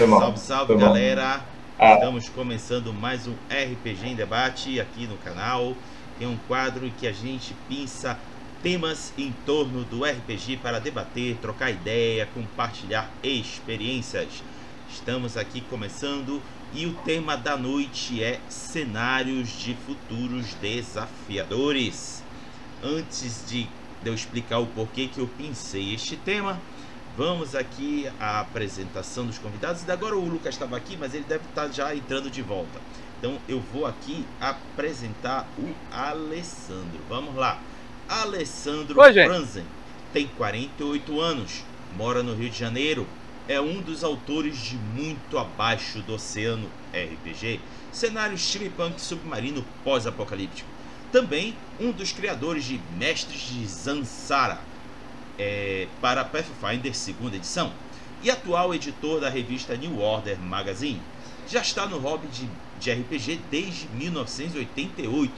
foi mal. Salve, salve, Foi galera. Ah. Estamos começando mais um RPG em debate aqui no canal. Tem um quadro em que a gente pinça temas em torno do RPG para debater, trocar ideia, compartilhar experiências. Estamos aqui começando e o tema da noite é cenários de futuros desafiadores. Antes de eu explicar o porquê que eu pincei este tema, Vamos aqui à apresentação dos convidados. Agora o Lucas estava aqui, mas ele deve estar já entrando de volta. Então eu vou aqui apresentar o Alessandro. Vamos lá. Alessandro Oi. Franzen tem 48 anos, mora no Rio de Janeiro, é um dos autores de Muito Abaixo do Oceano RPG, cenário steampunk submarino pós-apocalíptico. Também um dos criadores de Mestres de Zansara, é, para Pathfinder segunda edição e atual editor da revista New Order Magazine. Já está no hobby de, de RPG desde 1988,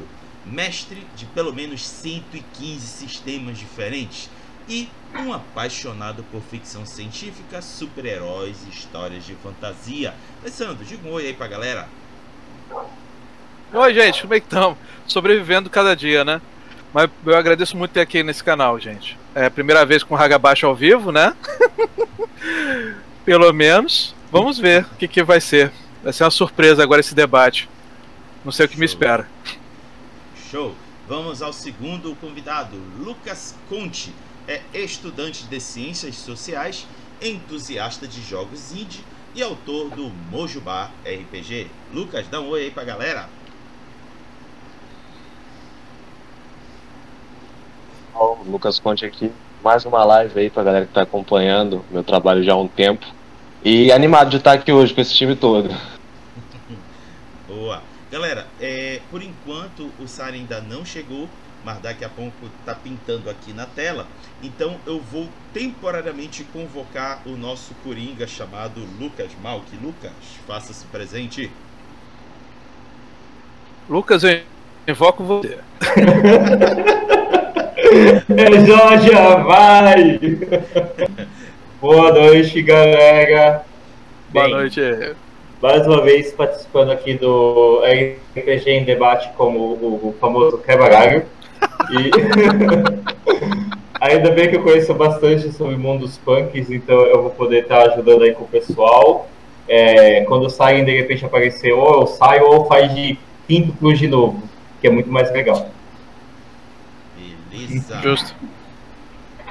mestre de pelo menos 115 sistemas diferentes e um apaixonado por ficção científica, super-heróis e histórias de fantasia. Alessandro, diga um oi aí pra galera. Oi, gente, como é que estamos? Sobrevivendo cada dia, né? Mas eu agradeço muito ter aqui nesse canal, gente. É a primeira vez com o Hagabaixo ao vivo, né? Pelo menos. Vamos ver o que, que vai ser. Vai ser uma surpresa agora esse debate. Não sei o que me Show. espera. Show! Vamos ao segundo convidado, Lucas Conte. É estudante de ciências sociais, entusiasta de jogos indie e autor do Mojubá RPG. Lucas, dá um oi aí pra galera. Ó, o Lucas Conte aqui. Mais uma live aí pra galera que tá acompanhando meu trabalho já há um tempo. E animado de estar aqui hoje com esse time todo. Boa! Galera, é, por enquanto o Sara ainda não chegou, mas daqui a pouco tá pintando aqui na tela. Então eu vou temporariamente convocar o nosso coringa chamado Lucas Malk. Lucas, faça-se presente. Lucas, eu invoco você. É, já vai! Boa noite, galera. Boa Bem, noite. Mais uma vez participando aqui do RPG em debate como o, o famoso quebra-galho. E ainda bem que eu conheço bastante sobre mundos punks, então eu vou poder estar ajudando aí com o pessoal. É, quando saem, de repente aparecer, ou eu saio ou faz de quinto plus de novo, que é muito mais legal. Beleza. Justo.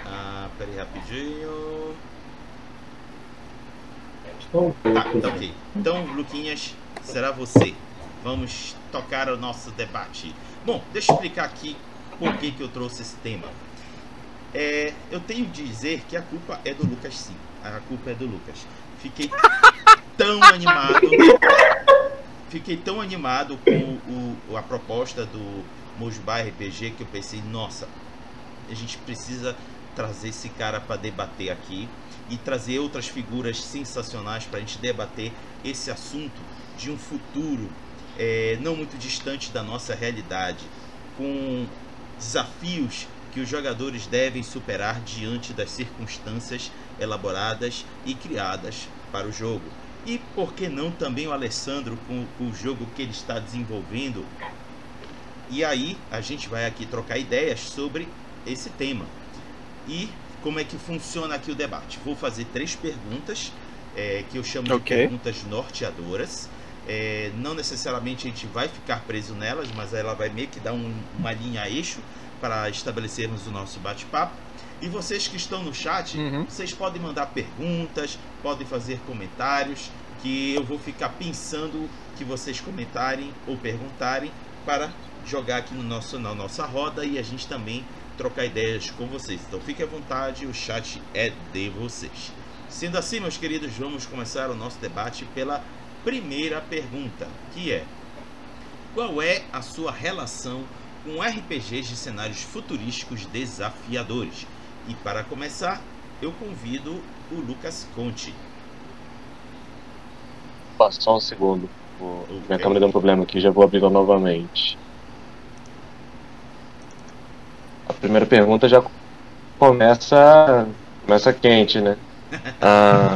Ah, peraí rapidinho. Então, Tá, tá ok. Então, Luquinhas, será você. Vamos tocar o nosso debate. Bom, deixa eu explicar aqui por que, que eu trouxe esse tema. É, eu tenho de dizer que a culpa é do Lucas, sim. A culpa é do Lucas. Fiquei tão animado. Fiquei tão animado com o, o- a proposta do Mojubá RPG que eu pensei, nossa, a gente precisa trazer esse cara para debater aqui e trazer outras figuras sensacionais para a gente debater esse assunto de um futuro é, não muito distante da nossa realidade, com desafios que os jogadores devem superar diante das circunstâncias elaboradas e criadas para o jogo. E por que não também o Alessandro com, com o jogo que ele está desenvolvendo? E aí a gente vai aqui trocar ideias sobre esse tema. E como é que funciona aqui o debate? Vou fazer três perguntas é, que eu chamo de Ok. perguntas norteadoras. É, não necessariamente a gente vai ficar preso nelas, mas ela vai meio que dar um- uma linha eixo para estabelecermos o nosso bate-papo. E vocês que estão no chat, Uhum. vocês podem mandar perguntas, podem fazer comentários, que eu vou ficar pensando que vocês comentarem ou perguntarem para jogar aqui no nosso, na nossa roda e a gente também trocar ideias com vocês. Então fique à vontade, o chat é de vocês. Sendo assim, meus queridos, vamos começar o nosso debate pela primeira pergunta, que é: Qual é a sua relação com RPGs de cenários futurísticos desafiadores? E para começar, eu convido o Lucas Conte. Só um segundo. Vou- Ok. Minha câmera deu um problema aqui, já vou abrir novamente. A primeira pergunta já começa, começa quente, né? Ah,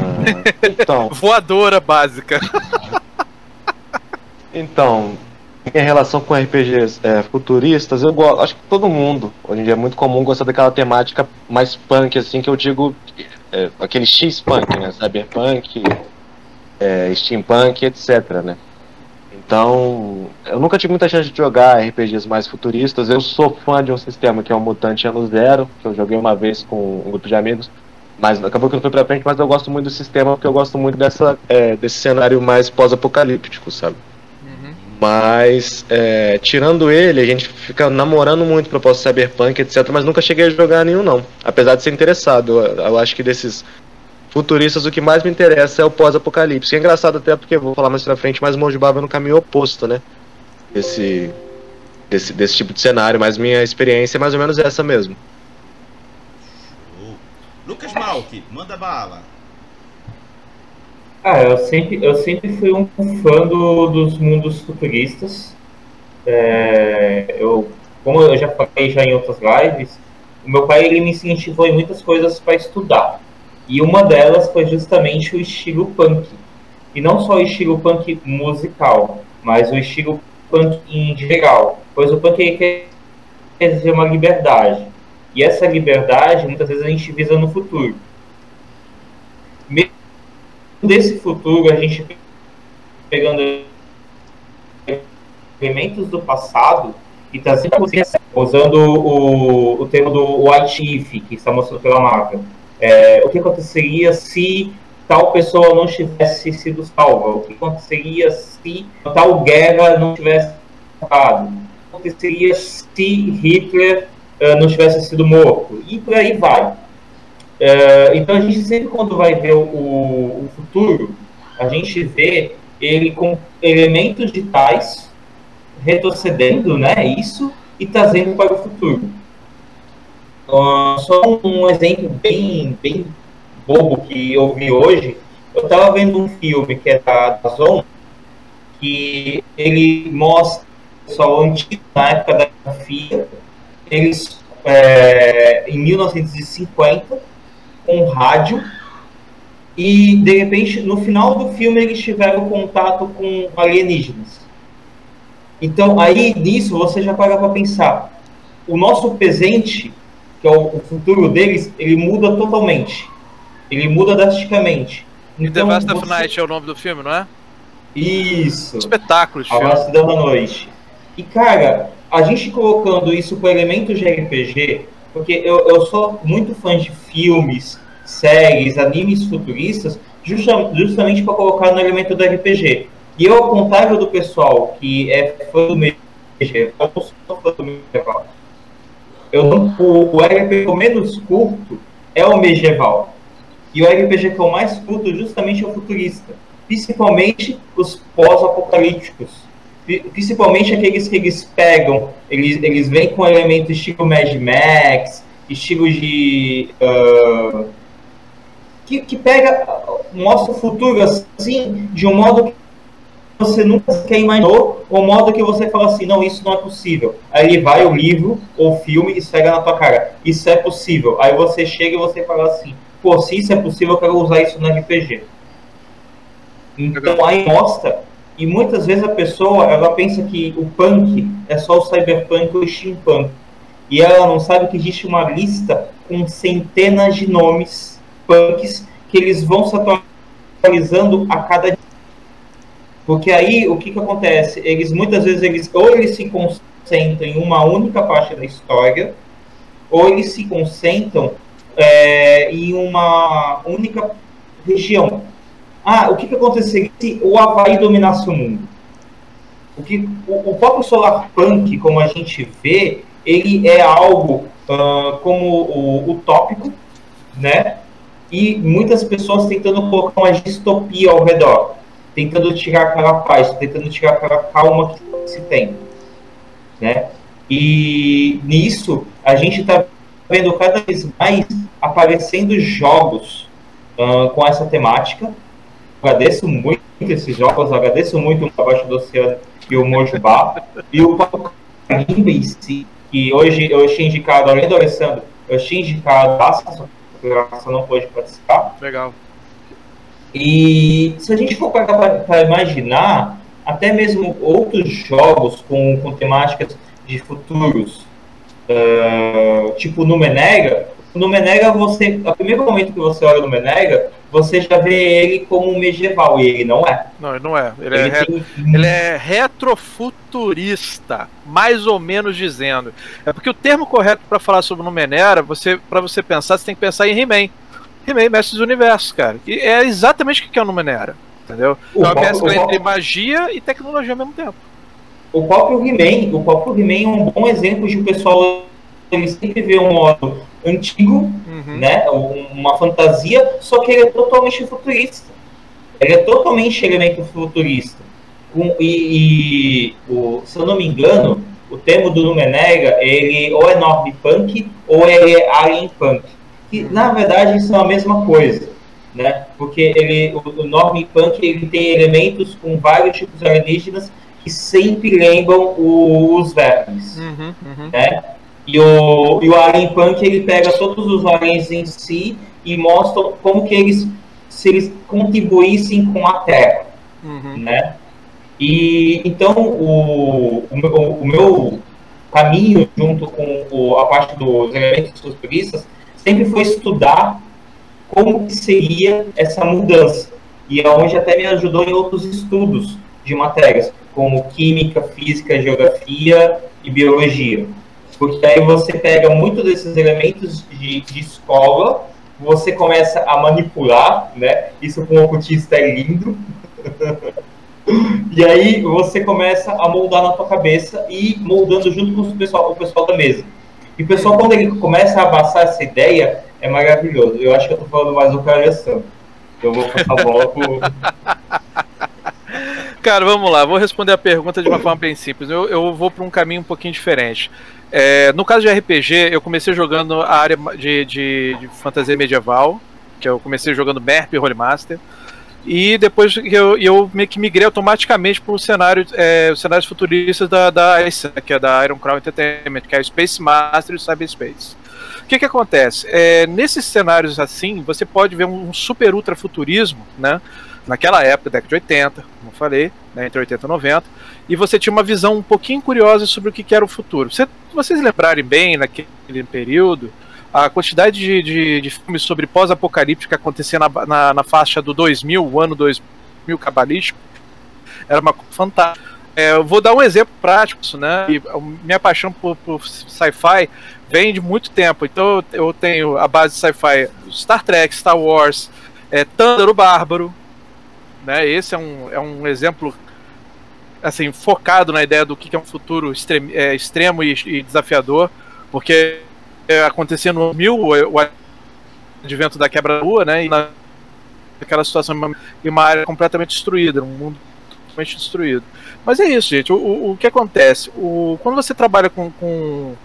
então, Voadora básica. então, em relação com RPGs é, futuristas, eu gosto, acho que todo mundo, hoje em dia é muito comum gostar daquela temática mais punk, assim, que eu digo, é, aquele X-punk, né, cyberpunk, é, steampunk, etc, né. Então, eu nunca tive muita chance de jogar RPGs mais futuristas. Eu sou fã de um sistema que é o Mutante Ano Zero, que eu joguei uma vez com um grupo de amigos, mas acabou que não foi pra frente. Mas eu gosto muito do sistema porque eu gosto muito dessa, é, desse cenário mais pós-apocalíptico, sabe? Mas, é, tirando ele, a gente fica namorando muito propósito cyberpunk, etc. Mas nunca cheguei a jogar nenhum, não. Apesar de ser interessado. Eu, eu acho que desses futuristas, o que mais me interessa é o pós-apocalipse. E é engraçado até porque, vou falar mais pra frente, mas Mojibá vai no caminho oposto, né? Desse, desse, desse tipo de cenário. Mas minha experiência é mais ou menos essa mesmo. Show. Lucas Malk, manda bala. Ah, eu sempre, eu sempre fui um fã do, dos mundos futuristas. É, eu, como eu já falei já em outras lives, o meu pai ele me incentivou em muitas coisas para estudar. E uma delas foi justamente o estilo punk. E não só o estilo punk musical, mas o estilo punk em geral. Pois o punk quer dizer uma liberdade. E essa liberdade, muitas vezes, a gente visa no futuro. Mesmo desse futuro, a gente pegando elementos do passado e trazendo usando o, o termo do White If, que está mostrando pela Marvel. É, o que aconteceria se tal pessoa não tivesse sido salva? O que aconteceria se tal guerra não tivesse acabado? O que aconteceria se Hitler uh, não tivesse sido morto? E por aí vai. Uh, então a gente sempre quando vai ver o, o, futuro, a gente vê ele com elementos digitais retrocedendo, né, isso e trazendo para o futuro. Só um exemplo bem, bem bobo que eu vi hoje. Eu estava vendo um filme que é da, da Zon, que ele mostra o pessoal antigo, na época da FIA, eles, é, em 1950, com rádio, e de repente, no final do filme, eles tiveram contato com alienígenas. Então, aí nisso você já para para pensar: o nosso presente que é o, futuro deles, ele muda totalmente. Ele muda drasticamente. Então, The Vast of Night é o nome do filme, não é? Isso. Espetáculo, A Vastidão da Noite. E, cara, a gente colocando isso com elementos de RPG, porque eu, eu sou muito fã de filmes, séries, animes futuristas, justa, justamente para colocar no elemento do RPG. E eu, ao contrário do pessoal que é fã do medieval, eu sou fã do medieval. Eu o, o RPG menos curto é o medieval. E o RPG que eu mais curto justamente é o futurista. Principalmente os pós-apocalípticos. Principalmente aqueles que eles pegam, eles, eles vêm com elementos estilo Mad Max, estilo de. Uh, que, que pega, mostra o futuro assim, de um modo que você nunca sequer imaginou, ou modo que você fala assim, não, isso não é possível. Aí ele vai o livro ou filme e esfrega na tua cara, isso é possível. Aí você chega e você fala assim, pô, se isso é possível, eu quero usar isso no RPG. Então aí mostra, e muitas vezes a pessoa, ela pensa que o punk é só o cyberpunk ou o steampunk. E ela não sabe que existe uma lista com centenas de nomes punks que eles vão se atualizando a cada porque aí o que, que acontece? Eles muitas vezes eles ou eles se concentram em uma única parte da história, ou eles se concentram é, em uma única região. Ah, o que, que aconteceria se o Havaí dominasse o mundo? O, que, o, o próprio Solar Punk, como a gente vê, ele é algo uh, como o utópico, né? E muitas pessoas tentando colocar uma distopia ao redor tentando tirar aquela paz, tentando tirar aquela calma que se tem, né? E nisso a gente está vendo cada vez mais aparecendo jogos uh, com essa temática. Agradeço muito esses jogos, agradeço muito o Abaixo do Oceano e o Mojubá e o Carimba em si, que hoje eu tinha indicado, além do Alessandro, eu tinha indicado gravação não pôde participar. Legal. E se a gente for para imaginar, até mesmo outros jogos com, com temáticas de futuros, uh, tipo Numenera, no Menega, você, a primeiro momento que você olha no Menega, você já vê ele como um medieval, e ele não é. Não, ele não é. Ele, ele é, tem... ele é retrofuturista, mais ou menos dizendo. É porque o termo correto para falar sobre o Numenera, você, para você pensar, você tem que pensar em He-Man. He-Man, Mestres do Universo, cara. E é exatamente o que é o Numenera, entendeu? O é uma peça entre magia e tecnologia ao mesmo tempo. O próprio He-Man, o próprio He-Man é um bom exemplo de o pessoal ele sempre vê um modo antigo, uhum. né? Uma fantasia, só que ele é totalmente futurista. Ele é totalmente elemento futurista. Um, e, e o, se eu não me engano, o termo do Numenera, ele ou é Norm Punk ou ele é Alien Punk. Que na verdade são a mesma coisa. Né? Porque ele, o, o Norm Punk ele tem elementos com vários tipos alienígenas que sempre lembram o, os vermes. Uhum, uhum. Né? E o, e o Alien Punk ele pega todos os aliens em si e mostra como que eles se eles contribuíssem com a Terra, uhum. né? E então o, o, meu, o meu caminho junto com o, a parte dos elementos futuristas sempre foi estudar como seria essa mudança e é onde até me ajudou em outros estudos de matérias como química, física, geografia e biologia. Porque aí você pega muito desses elementos de, de escola, você começa a manipular, né? Isso com o ocultista é lindo. e aí você começa a moldar na tua cabeça e moldando junto com o pessoal, o pessoal da mesa. E o pessoal, quando ele começa a abraçar essa ideia, é maravilhoso. Eu acho que eu tô falando mais do que Então eu vou passar a bola pro... Cara, vamos lá, vou responder a pergunta de uma forma bem simples. Eu, eu vou para um caminho um pouquinho diferente. É, no caso de RPG, eu comecei jogando a área de, de, de fantasia medieval, que eu comecei jogando MERP e Rolemaster. E depois eu, eu meio que migrei automaticamente para cenário, é, os cenários futuristas da, da que é da Iron Crown Entertainment, que é o Space Master e o Cyberspace. O que, que acontece? É, nesses cenários assim, você pode ver um super ultra futurismo, né? Naquela época, década de 80, como eu falei, né, entre 80 e 90, e você tinha uma visão um pouquinho curiosa sobre o que era o futuro. Se vocês lembrarem bem, naquele período, a quantidade de, de, de filmes sobre pós-apocalíptico que na, na, na, faixa do 2000, o ano 2000 cabalístico, era uma fantástica. É, eu vou dar um exemplo prático, né? E minha paixão por, por sci-fi vem de muito tempo. Então eu tenho a base de sci-fi Star Trek, Star Wars, é, Thunder o Bárbaro, né? Esse é um, é um exemplo assim, focado na ideia do que é um futuro extremo, é, extremo e, e, desafiador, porque acontecia no mil o, advento da quebra-rua, né? E naquela situação em uma área completamente destruída, um mundo completamente destruído. Mas é isso, gente. O, o, o que acontece? O, quando você trabalha com, com,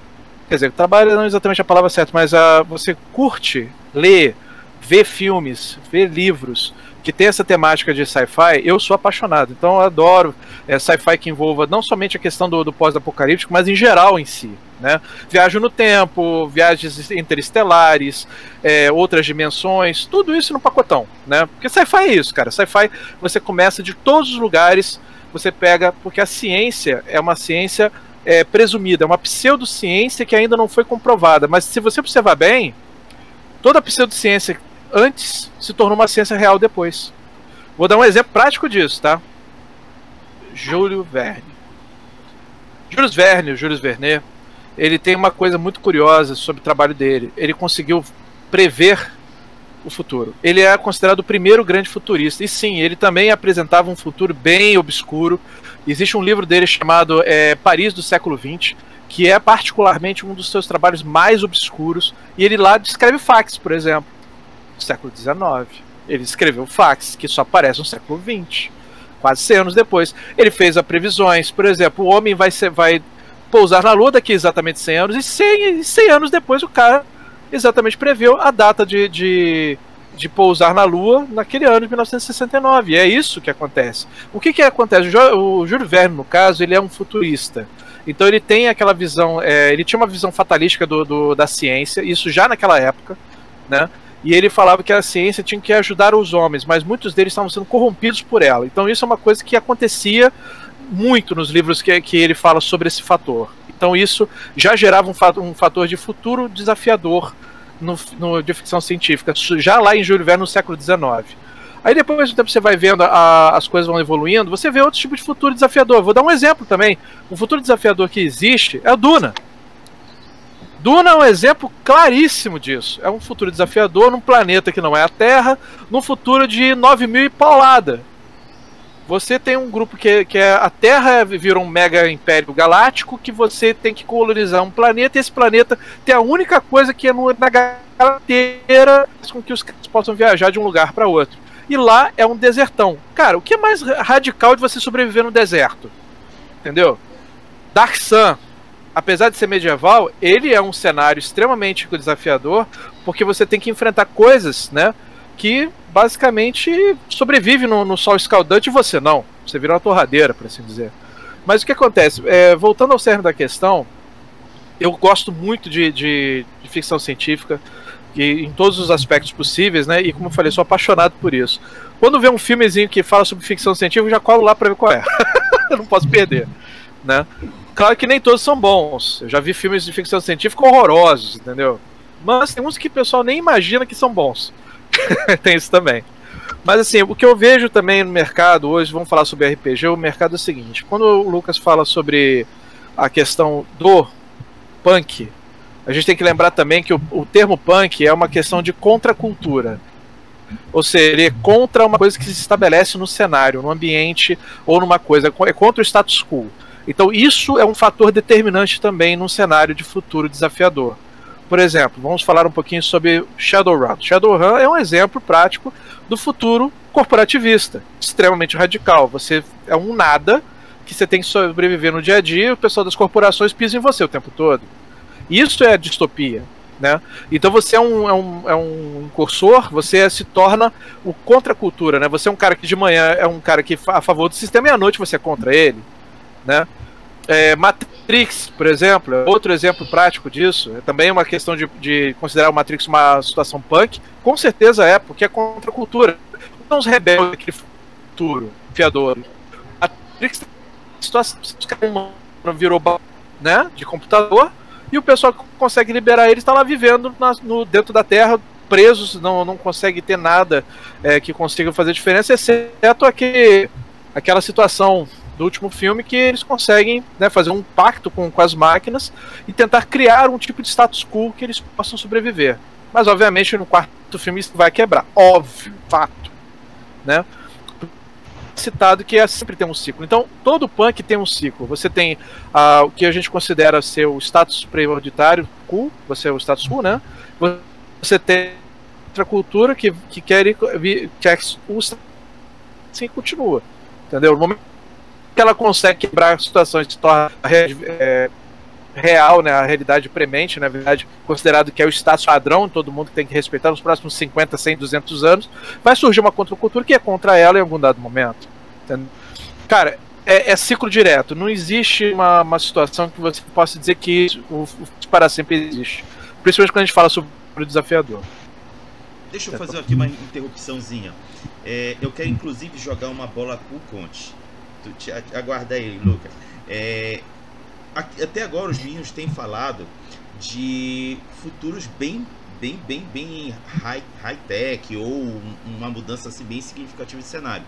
Quer dizer, trabalha não é exatamente a palavra certa, mas a, você curte ler, ver filmes, ver livros que tem essa temática de sci-fi, eu sou apaixonado. Então eu adoro é, sci-fi que envolva não somente a questão do, do pós-apocalíptico, mas em geral em si. Né? Viagem no tempo, viagens interestelares, é, outras dimensões, tudo isso no pacotão. Né? Porque sci-fi é isso, cara. Sci-fi você começa de todos os lugares, você pega, porque a ciência é uma ciência é, presumida, é uma pseudociência que ainda não foi comprovada. Mas se você observar bem, toda pseudociência antes se tornou uma ciência real depois. Vou dar um exemplo prático disso, tá? Júlio Verne. Júlio Verne, Júlio Verne, ele tem uma coisa muito curiosa sobre o trabalho dele. Ele conseguiu prever o futuro. Ele é considerado o primeiro grande futurista. E sim, ele também apresentava um futuro bem obscuro. Existe um livro dele chamado é, Paris do século XX, que é particularmente um dos seus trabalhos mais obscuros. E ele lá descreve fax, por exemplo século XIX. Ele escreveu fax, que só aparece no século XX, quase 100 anos depois. Ele fez as previsões, por exemplo, o homem vai, ser, vai pousar na Lua daqui exatamente 100 anos, e 100, 100 anos depois o cara exatamente previu a data de, de, de pousar na Lua naquele ano de 1969. E é isso que acontece. O que, que acontece? O, Júlio Verne, no caso, ele é um futurista. Então ele tem aquela visão, é, ele tinha uma visão fatalística do, do, da ciência, isso já naquela época, né? E ele falava que a ciência tinha que ajudar os homens, mas muitos deles estavam sendo corrompidos por ela. Então isso é uma coisa que acontecia muito nos livros que, que ele fala sobre esse fator. Então isso já gerava um fator, um fator de futuro desafiador no, no, de ficção científica, já lá em Júlio Verne no século XIX. Aí depois do tempo você vai vendo a, as coisas vão evoluindo, você vê outros tipos de futuro desafiador. Vou dar um exemplo também. Um futuro desafiador que existe é o Duna. Duna é um exemplo claríssimo disso. É um futuro desafiador num planeta que não é a Terra, num futuro de 9 mil e paulada. Você tem um grupo que, que é a Terra virou um mega império galáctico que você tem que colonizar um planeta e esse planeta tem a única coisa que é no, na galáxia com que os caras possam viajar de um lugar para outro e lá é um desertão. Cara, o que é mais radical de você sobreviver no deserto? Entendeu? Dark Sun, apesar de ser medieval, ele é um cenário extremamente desafiador, porque você tem que enfrentar coisas, né, que basicamente sobrevive no, no sol escaldante e você não. Você vira uma torradeira, por assim dizer. Mas o que acontece? É, voltando ao cerne da questão, eu gosto muito de, de, de ficção científica e em todos os aspectos possíveis, né? E como eu falei, sou apaixonado por isso. Quando vê um filmezinho que fala sobre ficção científica, eu já colo lá para ver qual é. eu não posso perder, né? Claro que nem todos são bons. Eu já vi filmes de ficção científica horrorosos, entendeu? Mas tem uns que o pessoal nem imagina que são bons. tem isso também. Mas assim, o que eu vejo também no mercado hoje, vamos falar sobre RPG, o mercado é o seguinte: quando o Lucas fala sobre a questão do punk, a gente tem que lembrar também que o, o termo punk é uma questão de contracultura. Ou seja, é contra uma coisa que se estabelece no cenário, no ambiente ou numa coisa, é contra o status quo. Então isso é um fator determinante também num cenário de futuro desafiador. Por exemplo, vamos falar um pouquinho sobre Shadowrun. Shadowrun é um exemplo prático do futuro corporativista, extremamente radical. Você é um nada que você tem que sobreviver no dia a dia, o pessoal das corporações pisa em você o tempo todo. Isso é distopia. Né? Então você é um, é um, é um incursor, você se torna o contra-cultura, né? Você é um cara que de manhã é um cara que a favor do sistema e à noite você é contra ele, né? É, Matrix, por exemplo, é outro exemplo prático disso. É também uma questão de, de considerar o Matrix uma situação punk. Com certeza é, porque é contra a cultura. Não os rebeldes daquele futuro fiador. Matrix situação virou né, de computador e o pessoal que consegue liberar eles está lá vivendo na, no, dentro da Terra, presos, não, não consegue ter nada é, que consiga fazer diferença, exceto aquele, aquela situação do último filme que eles conseguem né, fazer um pacto com, com as máquinas e tentar criar um tipo de status quo que eles possam sobreviver. Mas obviamente no quarto filme isso vai quebrar, óbvio, fato, né? citado que é, sempre tem um ciclo. Então, todo punk tem um ciclo. Você tem uh, o que a gente considera ser o status prioritário, cool, você é o status quo, né? Você tem outra cultura que, que quer, quer o assim continua. Entendeu? No momento que ela consegue quebrar situações que torna é, real, né, a realidade premente, na verdade, considerado que é o status padrão, todo mundo tem que respeitar nos próximos 50, 100, 200 anos, vai surgir uma contracultura que é contra ela em algum dado momento. Entendeu? Cara, é, é, ciclo direto, não existe uma, uma situação que você possa dizer que o, o para sempre existe. Principalmente quando a gente fala sobre o desafiador. Deixa eu fazer aqui uma interrupçãozinha. É, eu quero inclusive jogar uma bola com o Conte. Te, aguarda aí, Lucas. É, até agora os meninos têm falado de futuros bem bem bem bem high, high tech ou uma mudança assim bem significativa de cenário.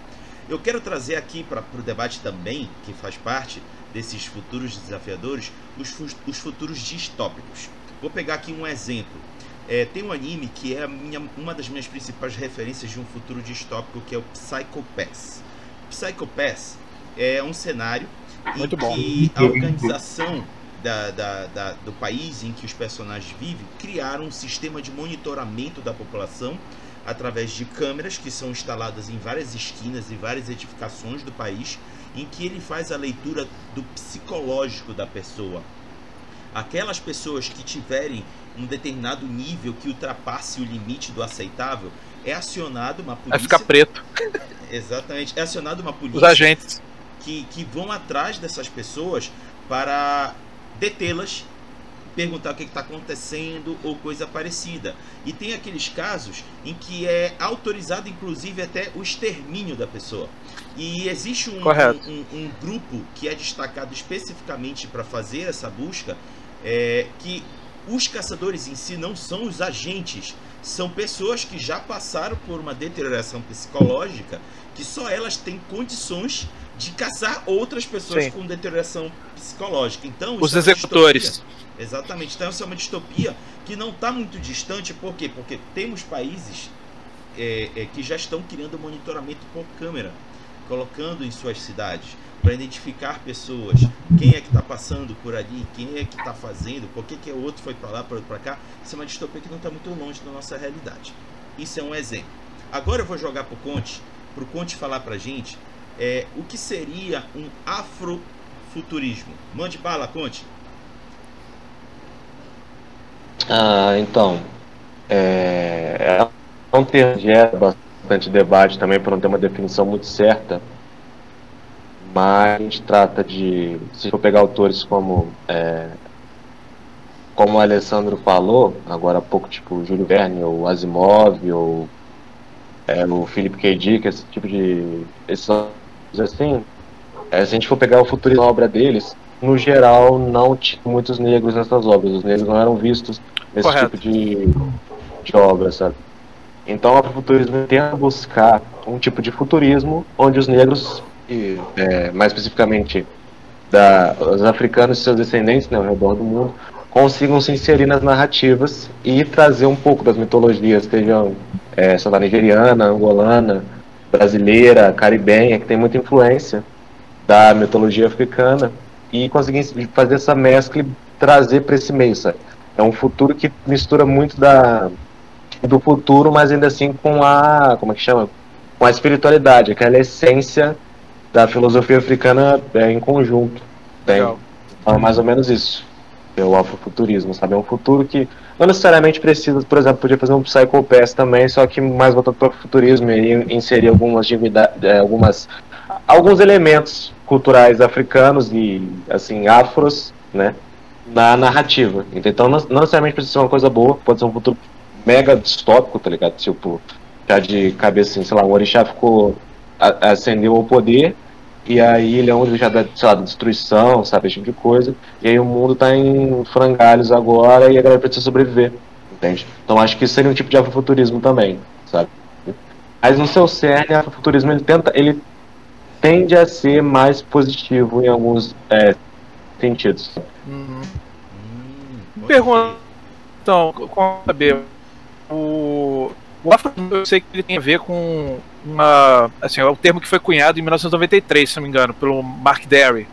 Eu quero trazer aqui para o debate também, que faz parte desses futuros desafiadores, os, os futuros distópicos. Vou pegar aqui um exemplo. É, tem um anime que é minha, uma das minhas principais referências de um futuro distópico, que é o Psycho Pass. Psycho Pass é um cenário muito em bom. que a organização da, da, da, do país em que os personagens vivem criaram um sistema de monitoramento da população através de câmeras que são instaladas em várias esquinas e várias edificações do país, em que ele faz a leitura do psicológico da pessoa. Aquelas pessoas que tiverem um determinado nível que ultrapasse o limite do aceitável, é acionado uma polícia. Vai ficar preto. Exatamente. É acionado uma polícia. Os agentes que, que vão atrás dessas pessoas para detê-las perguntar o que está acontecendo ou coisa parecida. E tem aqueles casos em que é autorizado, inclusive, até o extermínio da pessoa. E existe um, um, um, um grupo que é destacado especificamente para fazer essa busca, é, que os caçadores em si não são os agentes, são pessoas que já passaram por uma deterioração psicológica que só elas têm condições de caçar outras pessoas Sim. com deterioração psicológica. Então, os é executores. É Exatamente. Então, isso é uma distopia que não está muito distante. Por quê? Porque temos países é, é, que já estão criando monitoramento por câmera, colocando em suas cidades para identificar pessoas, quem é que está passando por ali, quem é que está fazendo, por que, que o outro foi para lá, para outro para cá. Isso é uma distopia que não está muito longe da nossa realidade. Isso é um exemplo. Agora eu vou jogar para o Conte, para o Conte falar para a gente é, o que seria um afrofuturismo. Mande bala, Conte. Ah, então, é, é um termo que gera bastante debate também para não ter uma definição muito certa mas a gente trata de, se for pegar autores como, é, como o Alessandro falou, agora há pouco, tipo Júlio Verne, ou Asimov, ou é, o Philip K. Dick, esse tipo de. Assim, é, se a gente for pegar o futurismo da obra deles, no geral não tinha muitos negros nessas obras, os negros não eram vistos nesse Correto. tipo de, de obra, sabe? Então, o futurismo tenta buscar um tipo de futurismo onde os negros e é, mais especificamente da, os africanos e seus descendentes né, ao redor do mundo consigam se inserir nas narrativas e trazer um pouco das mitologias, sejam é, essa da nigeriana, angolana, brasileira, caribenha, que tem muita influência da mitologia africana e conseguir fazer essa mescla e trazer para esse meio, sabe? É um futuro que mistura muito da do futuro, mas ainda assim com a, como é que chama? Com a espiritualidade, aquela essência da filosofia africana é, em conjunto. Tem. Então, é mais ou menos isso. É o afrofuturismo, sabe? É um futuro que não necessariamente precisa, por exemplo, podia fazer um Psycho Pass também, só que mais voltado para o futurismo e inserir algumas, é, algumas alguns elementos culturais africanos e assim afros, né, na narrativa. Então não, necessariamente precisa ser uma coisa boa, pode ser um futuro mega distópico, tá ligado? Tipo, já de cabeça assim, sei lá, um orixá ficou ascendeu ao poder e aí ele é onde já dá, sei lá, destruição, sabe, esse tipo de coisa. E aí o mundo tá em frangalhos agora e a galera precisa sobreviver, entende? Então acho que isso seria um tipo de afrofuturismo também, sabe? Mas no seu cerne, o afrofuturismo ele tenta, ele tende a ser mais positivo em alguns é, sentidos. Uhum. Hum, Pergunta, então, como saber o o afro eu sei que ele tem a ver com uma. Assim, é o termo que foi cunhado em 1993, se não me engano, pelo Mark Derry.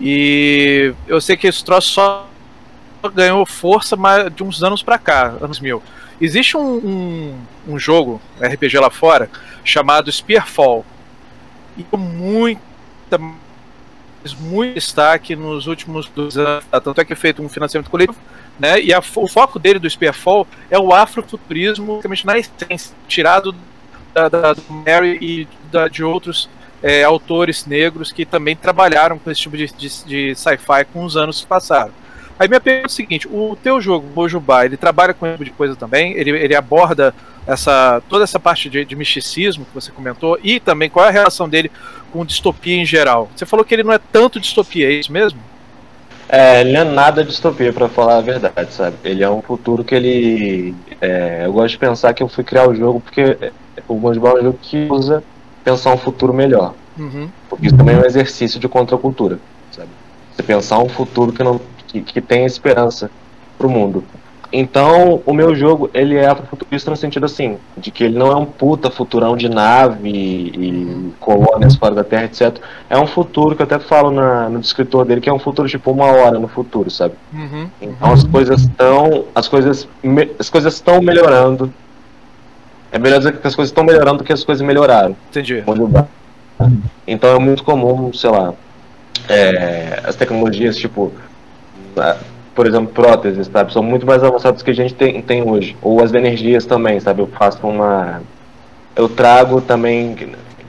E eu sei que esse troço só ganhou força de uns anos pra cá, anos mil. Existe um, um, um jogo, RPG lá fora, chamado Spearfall. E com muita muito destaque nos últimos dois anos. Tanto é que é feito um financiamento coletivo né? E a, o foco dele do Spearfall é o afrofuturismo, basicamente na essência, tirado da, da, Mary e da, de outros é, autores negros que também trabalharam com esse tipo de, de, de sci-fi com os anos que passaram. Aí minha pergunta é o seguinte: o teu jogo, Mojubá, ele trabalha com esse tipo de coisa também? Ele, ele aborda essa, toda essa parte de, de misticismo que você comentou e também qual é a relação dele com distopia em geral? Você falou que ele não é tanto distopia, é isso mesmo? É, ele não é nada distopia, para falar a verdade, sabe? Ele é um futuro que ele. É, eu gosto de pensar que eu fui criar o jogo porque o Ball é um jogo que usa pensar um futuro melhor. Uhum. Porque isso também é um exercício de contracultura, sabe? Você pensar um futuro que, não, que, que tem esperança pro mundo. Então, o meu jogo, ele é afrofuturista no sentido assim, de que ele não é um puta futurão de nave e, colônias fora da Terra, etc. É um futuro que eu até falo na, no descritor dele, que é um futuro tipo uma hora no futuro, sabe? Uhum. Então as coisas estão. As coisas. As coisas estão melhorando. É melhor dizer que as coisas estão melhorando do que as coisas melhoraram. Entendi. Então é muito comum, sei lá, é, as tecnologias, tipo por exemplo, próteses, sabe? São muito mais avançados que a gente tem, tem hoje. Ou as energias também, sabe? Eu faço uma. Eu trago também.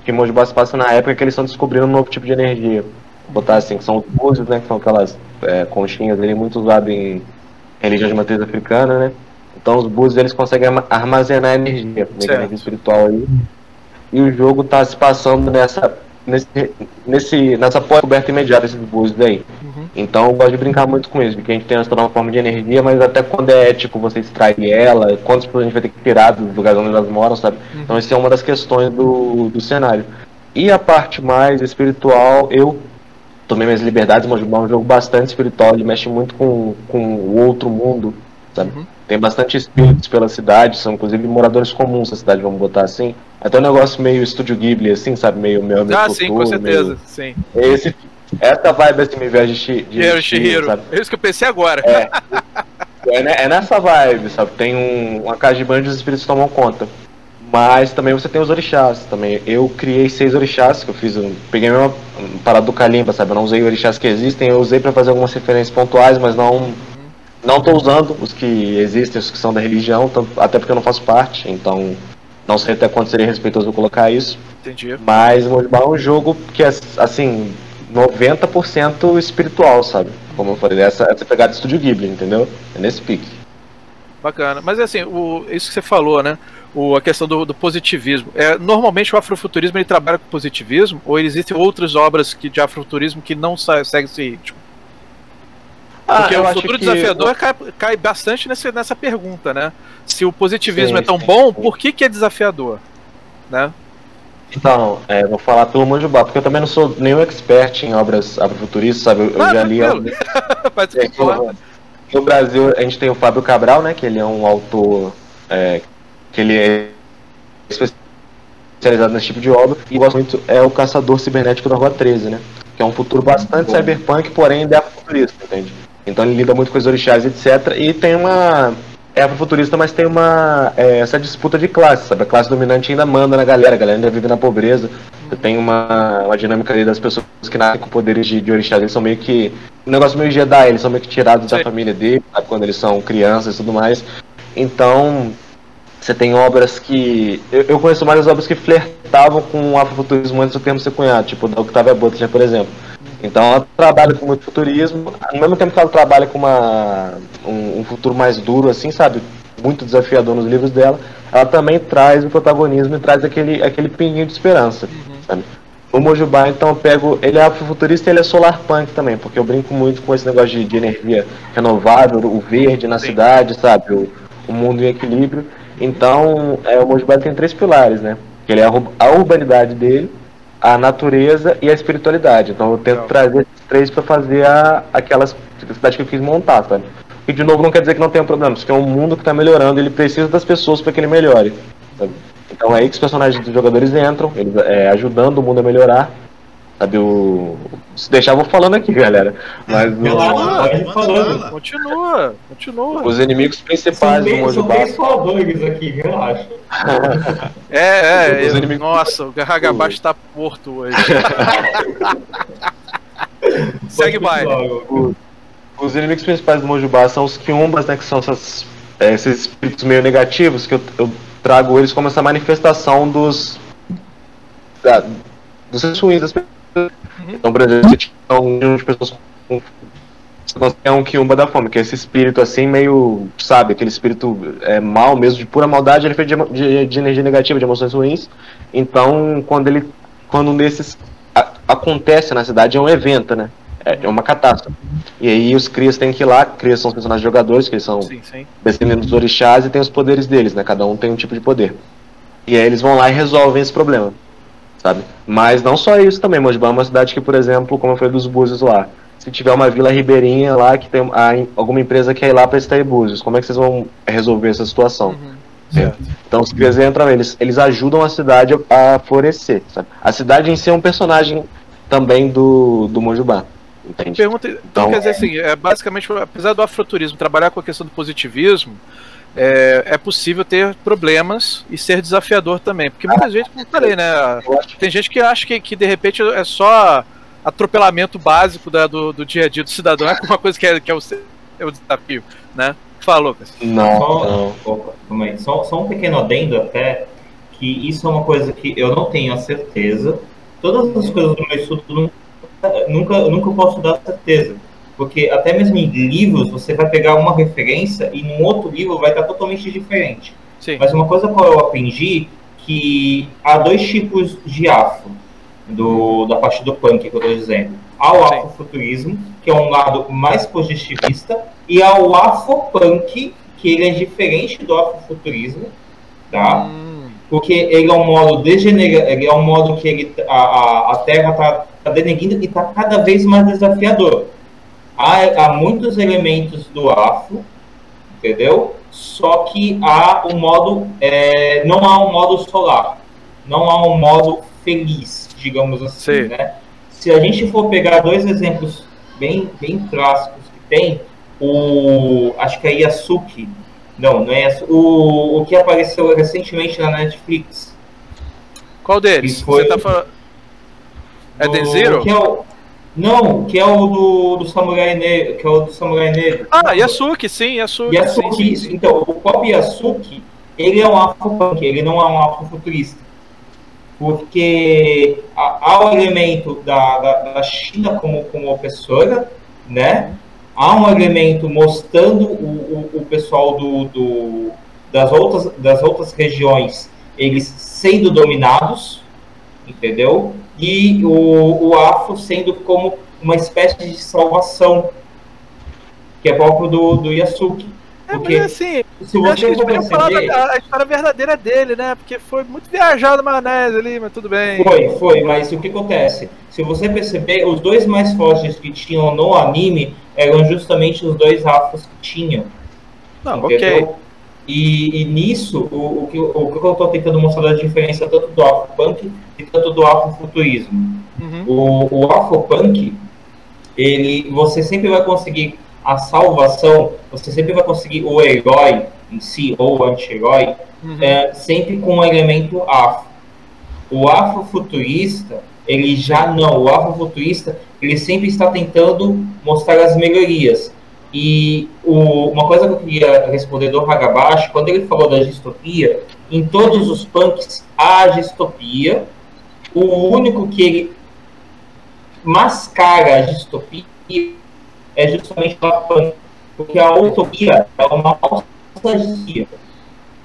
Que Mojibá se passa na época que eles estão descobrindo um novo tipo de energia. Vou botar assim, que são os búzios, né? Que são aquelas é, conchinhas ali muito usadas em religião de matriz africana, né? Então os búzios eles conseguem armazenar energia, energia espiritual aí. E o jogo tá se passando nessa nesse, nesse nessa coberta imediata desses búzios daí. Uhum. Então eu gosto de brincar muito com isso, porque a gente tem essa nova forma de energia, mas até quando é tipo você extrair ela, quantos a gente vai ter que tirar do lugar onde elas moram, sabe? Uhum. Então isso é uma das questões do, do cenário. E a parte mais espiritual, eu tomei minhas liberdades, mas é um jogo bastante espiritual, ele mexe muito com, com o outro mundo, sabe? Uhum. Tem bastante espíritos pela cidade, são inclusive moradores comuns da cidade, vamos botar assim. Até um negócio meio estúdio Ghibli, assim, sabe? Meio meu amigo. Ah, sim, com certeza, meio... sim. Esse, essa vibe assim, me viagem de, de Shihiro, sabe? É isso que eu pensei agora. É, é, é nessa vibe, sabe? Tem um, uma casa de banho e os espíritos tomam conta. Mas também você tem os orixás também. Eu criei seis orixás que eu fiz. Eu peguei uma parada do Kalimba, sabe? Eu não usei orixás que existem, eu usei para fazer algumas referências pontuais, mas não não estou usando os que existem, os que são da religião, até porque eu não faço parte, então não sei até quanto seria respeitoso eu colocar isso. Entendi. Mas o Mojibá é um jogo que é, assim, 90% espiritual, sabe? Como eu falei, essa, essa pegada de Estúdio Ghibli, entendeu? É nesse pique. Bacana. Mas assim, o, isso que você falou, né? O, a questão do, do, positivismo. É, normalmente o afrofuturismo ele trabalha com positivismo, ou existem outras obras que, de afrofuturismo que não seguem esse ritmo? Ah, Porque o futuro desafiador cai, cai, bastante nessa, nessa pergunta, né? Se o positivismo sim, é tão sim, bom, sim. por que, que é desafiador? Né? Então, é, vou falar pelo Manjubá, porque eu também não sou nenhum expert em obras afrofuturistas, sabe? Eu, ah, já li. é, no Brasil, a gente tem o Fábio Cabral, né? Que ele é um autor. É, que ele é especializado nesse tipo de obra. E gosto muito é o Caçador Cibernético da Rua 13, né? Que é um futuro bastante cyberpunk, porém é futurista, entende? Então ele lida muito com os orixás, etc. E tem uma. É afrofuturista, mas tem uma. É, essa disputa de classe, sabe? A classe dominante ainda manda na galera, a galera ainda vive na pobreza. Tem uma, uma dinâmica ali das pessoas que nascem com poderes de, de orixás. Eles são meio que. Um negócio meio Jedi, eles são meio que tirados Sim. da família dele, sabe? Quando eles são crianças e tudo mais. Então. Você tem obras que. Eu, eu conheço mais as obras que flertavam com o afrofuturismo antes do termo ser cunhado, tipo da Octavia Butler, por exemplo então ela trabalha com muito futurismo, ao mesmo tempo que ela trabalha com uma, um, um, futuro mais duro, assim, sabe? Muito desafiador nos livros dela, ela também traz o protagonismo e traz aquele, aquele pinguinho de esperança, sabe? O Mojubá, então, eu pego. Ele é afrofuturista e ele é solar punk também, porque eu brinco muito com esse negócio de, de energia renovável, o verde na Sim. cidade, sabe? O, o, mundo em equilíbrio. Então, é, o Mojubá tem três pilares, né? Ele é a, urbanidade dele, a natureza e a espiritualidade. Então eu tento Legal. trazer esses três para fazer a, aquelas cidade que eu quis montar, sabe? E de novo não quer dizer que não tenha problemas, porque é um mundo que está melhorando, ele precisa das pessoas para que ele melhore. Sabe? Então é aí que os personagens dos jogadores entram, eles é, ajudando o mundo a melhorar. Sabe, o. Se deixar, eu vou falando aqui, galera. Mas o... Continua, continua. Os inimigos principais são do Mojo São só bugs aqui, relaxa. é, é. Os eu... inimigos... Nossa, o Garragabaixo está porto hoje. Segue mais. Os inimigos principais do Mojubá são os Kiumbas, né? Que são essas, é, esses espíritos meio negativos, que eu, eu, trago eles como essa manifestação dos. Da, dos ruins das pessoas Uhum. Então, por exemplo, você tinha um de pessoas com é um quiumba da fome, que é esse espírito assim, meio, sabe, aquele espírito é, mal mesmo, de pura maldade, ele fez de, de, de, energia negativa, de emoções ruins. Então, quando ele, quando um desses a, acontece na cidade, é um evento, né? É, é uma catástrofe. E aí os crias têm que ir lá, crias são os personagens jogadores, que eles são sim, sim. descendentes dos orixás e tem os poderes deles, né? Cada um tem um tipo de poder. E aí eles vão lá e resolvem esse problema sabe? Mas não só isso também, Mojibá é uma cidade que, por exemplo, como eu falei dos Búzios lá, se tiver uma vila ribeirinha lá que tem a, alguma empresa que quer ir lá para extrair Búzios, como é que vocês vão resolver essa situação? Uhum. Então os crias entram, eles, eles ajudam a cidade a florescer, sabe? A cidade em si é um personagem também do, do Mojubá. Entende? Pergunta, então, então, quer dizer assim, é basicamente, apesar do afroturismo trabalhar com a questão do positivismo, é, é, possível ter problemas e ser desafiador também. Porque muita gente, como eu falei, né? Tem gente que acha que, que de repente é só atropelamento básico da, do, do dia a dia do cidadão, é uma coisa que é, que é, o, é o desafio, né? Falou, Lucas. Não, só, não. Só, só um pequeno adendo até, que isso é uma coisa que eu não tenho a certeza. Todas as coisas do meu estudo nunca, nunca, nunca posso dar certeza. Porque até mesmo em livros, você vai pegar uma referência e num outro livro vai estar totalmente diferente. Sim. Mas uma coisa que eu aprendi que há dois tipos de afro, do, da parte do punk que eu estou dizendo. Há o afrofuturismo, que é um lado mais positivista, e há o afropunk, que ele é diferente do afrofuturismo, tá? Hum, porque ele é um modo degenerado, ele é um modo que ele, a, a, a Terra está tá denegrindo e está cada vez mais desafiador. Há, há muitos elementos do afro, entendeu? Só que há um modo, é, não há um modo solar, não há um modo feliz, digamos assim, Sim. né? Se a gente for pegar dois exemplos bem, bem clássicos que tem, o, acho que é Yasuki, não, não é Yasuki, o, o que apareceu recentemente na Netflix, qual deles? Foi- Você tá falando. É O- Denziro? Não, que é o do, do Samurai Negro, que é o do Samurai Negro. Ah, Yasuki, sim, Yasuki. Yasuki, sim, isso. Então, o Pop Yasuki, ele é um afropunk, ele não é um afrofuturista. Porque há, há o elemento da, da, da China como, como opressora, né? Há um elemento mostrando o, o, o pessoal do, do, das, outras, das outras regiões, eles sendo dominados, entendeu? E o, o afro sendo como uma espécie de salvação, que é próprio do, do Yasuki. É, Porque mas assim, se eu acho que você falar perceber, da, a história verdadeira dele, né? Porque foi muito viajado a maionese ali, mas tudo bem. foi, foi, mas o que acontece? Se você perceber, os dois mais fortes que tinham no anime eram justamente os dois afros que tinham. Não, entendeu? ok. E, e nisso, o, o, que, o que eu estou tentando mostrar da diferença tanto do afropunk e tanto do afrofuturismo. Uhum. O, o afropunk, ele, você sempre vai conseguir a salvação, você sempre vai conseguir o herói em si, ou o anti-herói, Uhum. é, sempre com um elemento afro. O afrofuturista, ele já não. O afrofuturista, ele sempre está tentando mostrar as melhorias. E o- uma coisa que eu queria responder do Hagabashi, quando ele falou da distopia, em todos os punks há distopia. O único que ele mascara a distopia é justamente o punk. Porque a utopia é uma falsa distopia.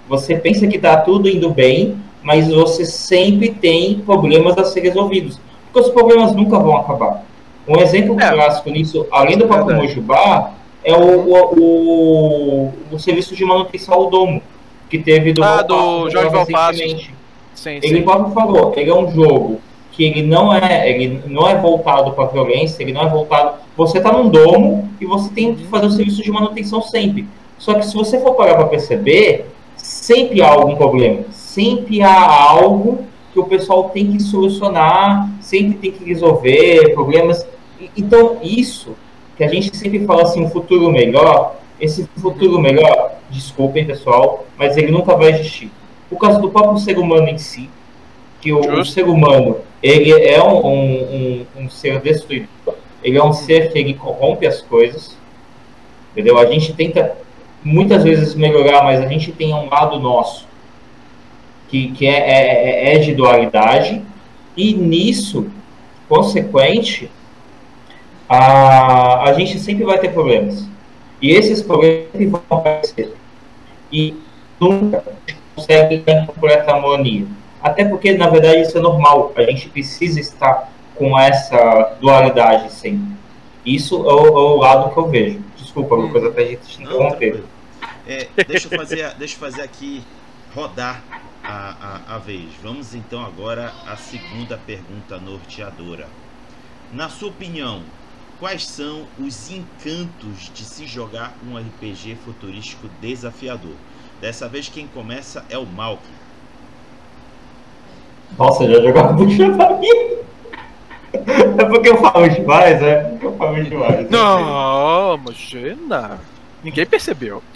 Você pensa que está tudo indo bem, mas você sempre tem problemas a ser resolvidos. Porque os problemas nunca vão acabar. Um exemplo É. clássico nisso, além do próprio Verdade. Mojubá, é o, o, o, o serviço de manutenção ao domo, que teve do Ah, do Valpassos Jorge recentemente. Sim, Ele sim. próprio falou, ele é um jogo que ele não é, ele não é voltado para violência, ele não é voltado. Você está num domo e você tem que fazer o serviço de manutenção sempre. Só que se você for parar para perceber, sempre há algum problema, sempre há algo que o pessoal tem que solucionar, sempre tem que resolver problemas. Então isso que a gente sempre fala assim, um futuro melhor, esse futuro melhor, desculpem pessoal, mas ele nunca vai existir. Por causa do próprio ser humano em si, que o, o ser humano ele é um, um, um, um ser destruidor, ele é um ser que ele corrompe as coisas, entendeu? A gente tenta muitas vezes melhorar, mas a gente tem um lado nosso que, que é, é, é de dualidade e nisso, consequente, a, a gente sempre vai ter problemas. E esses problemas sempre vão aparecer. E nunca consegue em completa harmonia. Até porque, na verdade, isso é normal. A gente precisa estar com essa dualidade sempre. Isso é o, é o lado que eu vejo. Desculpa, Lucas, até a gente te interromper. É, deixa, eu fazer, deixa eu fazer aqui rodar a, a, a vez. Vamos então agora à segunda pergunta norteadora. Na sua opinião, quais são os encantos de se jogar um RPG futurístico desafiador? Dessa vez quem começa é o Malk. Nossa, já jogava pra mim. É porque eu falo demais, é? Porque eu falo demais. Não, imagina. Ninguém percebeu.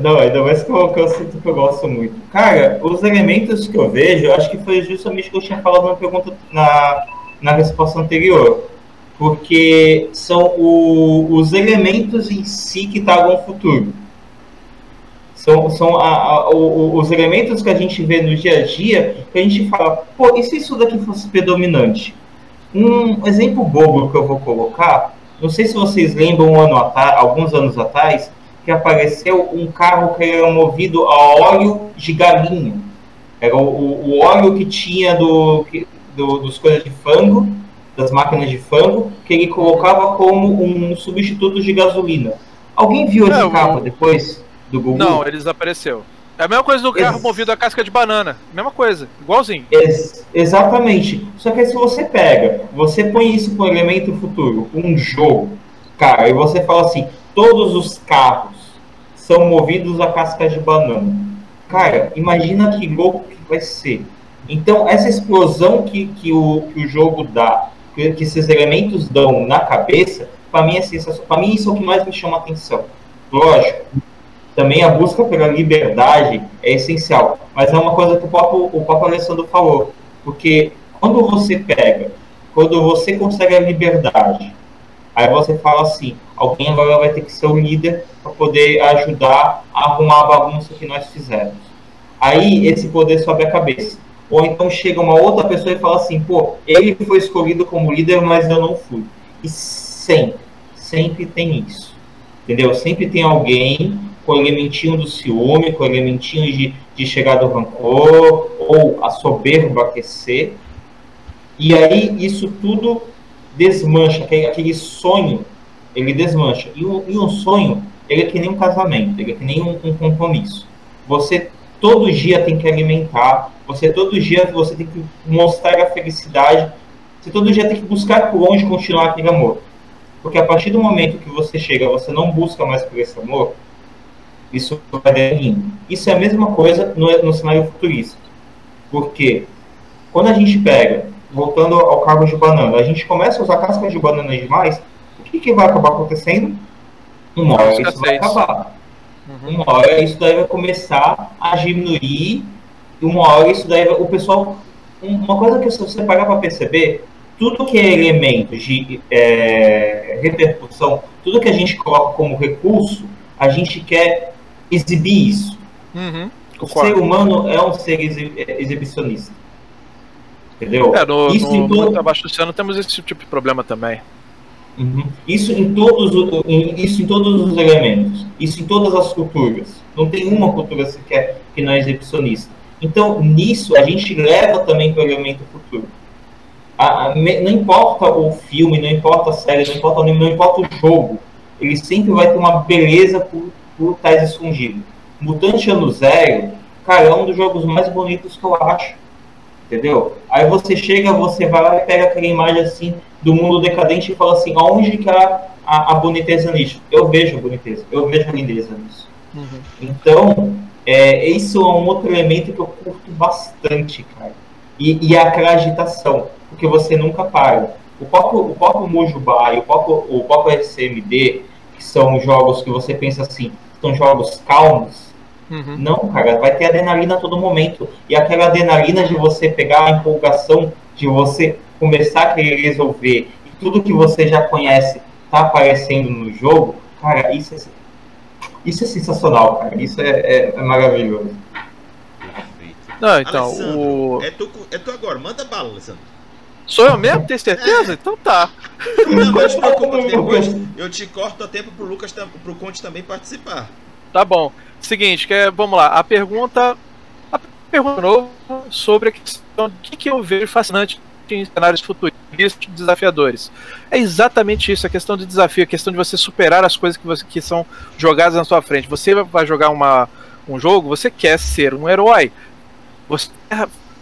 Não, ainda mais que eu, que eu sinto que eu gosto muito. Cara, os elementos que eu vejo, eu acho que foi justamente o que eu tinha falado na pergunta, na, na resposta anterior. Porque são o- os elementos em si que tragam o futuro. São, são a- a- o- os elementos que a gente vê no dia a dia, que a gente fala, pô, e se isso daqui fosse predominante? Um exemplo bobo que eu vou colocar, não sei se vocês lembram um ano atrás, alguns anos atrás, que apareceu um carro que era movido a óleo de galinha. Era o, o óleo que tinha do, do, dos coisas de fango, das máquinas de fango, que ele colocava como um substituto de gasolina. Alguém viu esse carro depois do Google? Não, ele desapareceu. É a mesma coisa do carro Ex movido a casca de banana. Mesma coisa, igualzinho. Ex exatamente. Só que se você pega, você põe isso com um elemento futuro, um jogo, cara, e você fala assim, todos os carros são movidos a casca de banana. Cara, imagina que louco que vai ser. Então, essa explosão que, que, o, que o jogo dá, que, que esses elementos dão na cabeça, para mim é. Para mim, isso é o que mais me chama atenção. Lógico, também a busca pela liberdade é essencial. Mas é uma coisa que o próprio, o próprio Alessandro falou. Porque quando você pega, quando você consegue a liberdade, aí você fala assim, alguém agora vai ter que ser o líder para poder ajudar a arrumar a bagunça que nós fizemos. Aí esse poder sobe a cabeça. Ou então chega uma outra pessoa e fala assim, pô, ele foi escolhido como líder, mas eu não fui. E sempre, sempre tem isso. Entendeu? Sempre tem alguém com o elementinho do ciúme, com o elementinho de, de chegar do rancor, ou a soberba aquecer. E aí isso tudo desmancha, aquele, aquele sonho, ele desmancha. E, o, e um sonho, ele é que nem um casamento, ele é que nem um, um compromisso. Você todo dia tem que alimentar, você todo dia você tem que mostrar a felicidade, você todo dia tem que buscar por onde continuar aquele amor. Porque a partir do momento que você chega, você não busca mais por esse amor, isso vai derindo. Isso é a mesma coisa no, no cenário futurista. Porque quando a gente pega, voltando ao cargo de banana, a gente começa a usar cascas de banana demais, o que, que vai acabar acontecendo? Uma hora isso vai acabar. Uhum. Uma hora isso daí vai começar a diminuir, uma hora isso daí vai, o pessoal. Uma coisa que se você parar para perceber, tudo que é elemento de é, repercussão, tudo que a gente coloca como recurso, a gente quer exibir isso. Uhum, o ser humano é um ser exibicionista. Entendeu? É, no, isso no, todo... Abaixo do temos esse tipo de problema também. Uhum. Isso, em todos, isso em todos os elementos, isso em todas as culturas. Não tem uma cultura sequer que não é exibicionista. Então, nisso, a gente leva também para o elemento futuro. A, a, não importa o filme, não importa a série, não importa o anime, não importa o jogo, ele sempre vai ter uma beleza por, por estar escondido. Mutante Ano Zero, cara, é um dos jogos mais bonitos que eu acho. Entendeu? Aí você chega, você vai lá e pega aquela imagem assim do mundo decadente e fala assim, aonde que a, a, a boniteza nisso? Eu vejo a boniteza, eu vejo a lindeza nisso. Uhum. Então, é, isso é um outro elemento que eu curto bastante, cara. E, e é aquela agitação, porque você nunca para. O próprio, o próprio Mujubá e o próprio, o próprio SMD, que são jogos que você pensa assim, são jogos calmos, Uhum. Não, cara, vai ter adrenalina a todo momento. E aquela adrenalina de você pegar a empolgação, de você começar a querer resolver, e tudo que você já conhece tá aparecendo no jogo, cara, isso é, isso é sensacional, cara. Isso é, é, é maravilhoso. Não, então, o... é, tu, é tu agora, manda bala, Alessandro. Sou eu mesmo? Tem certeza? É. Então tá. Não, mas preocupa, depois eu te corto a tempo pro Lucas, pro Conte também participar. Tá bom. Seguinte, que é, vamos lá. A pergunta. A pergunta novo sobre a questão do que, eu vejo fascinante em cenários futuristas desafiadores. É exatamente isso, a questão de desafio, a questão de você superar as coisas que, você, que são jogadas na sua frente. Você vai jogar uma, um jogo, você quer ser um herói. Você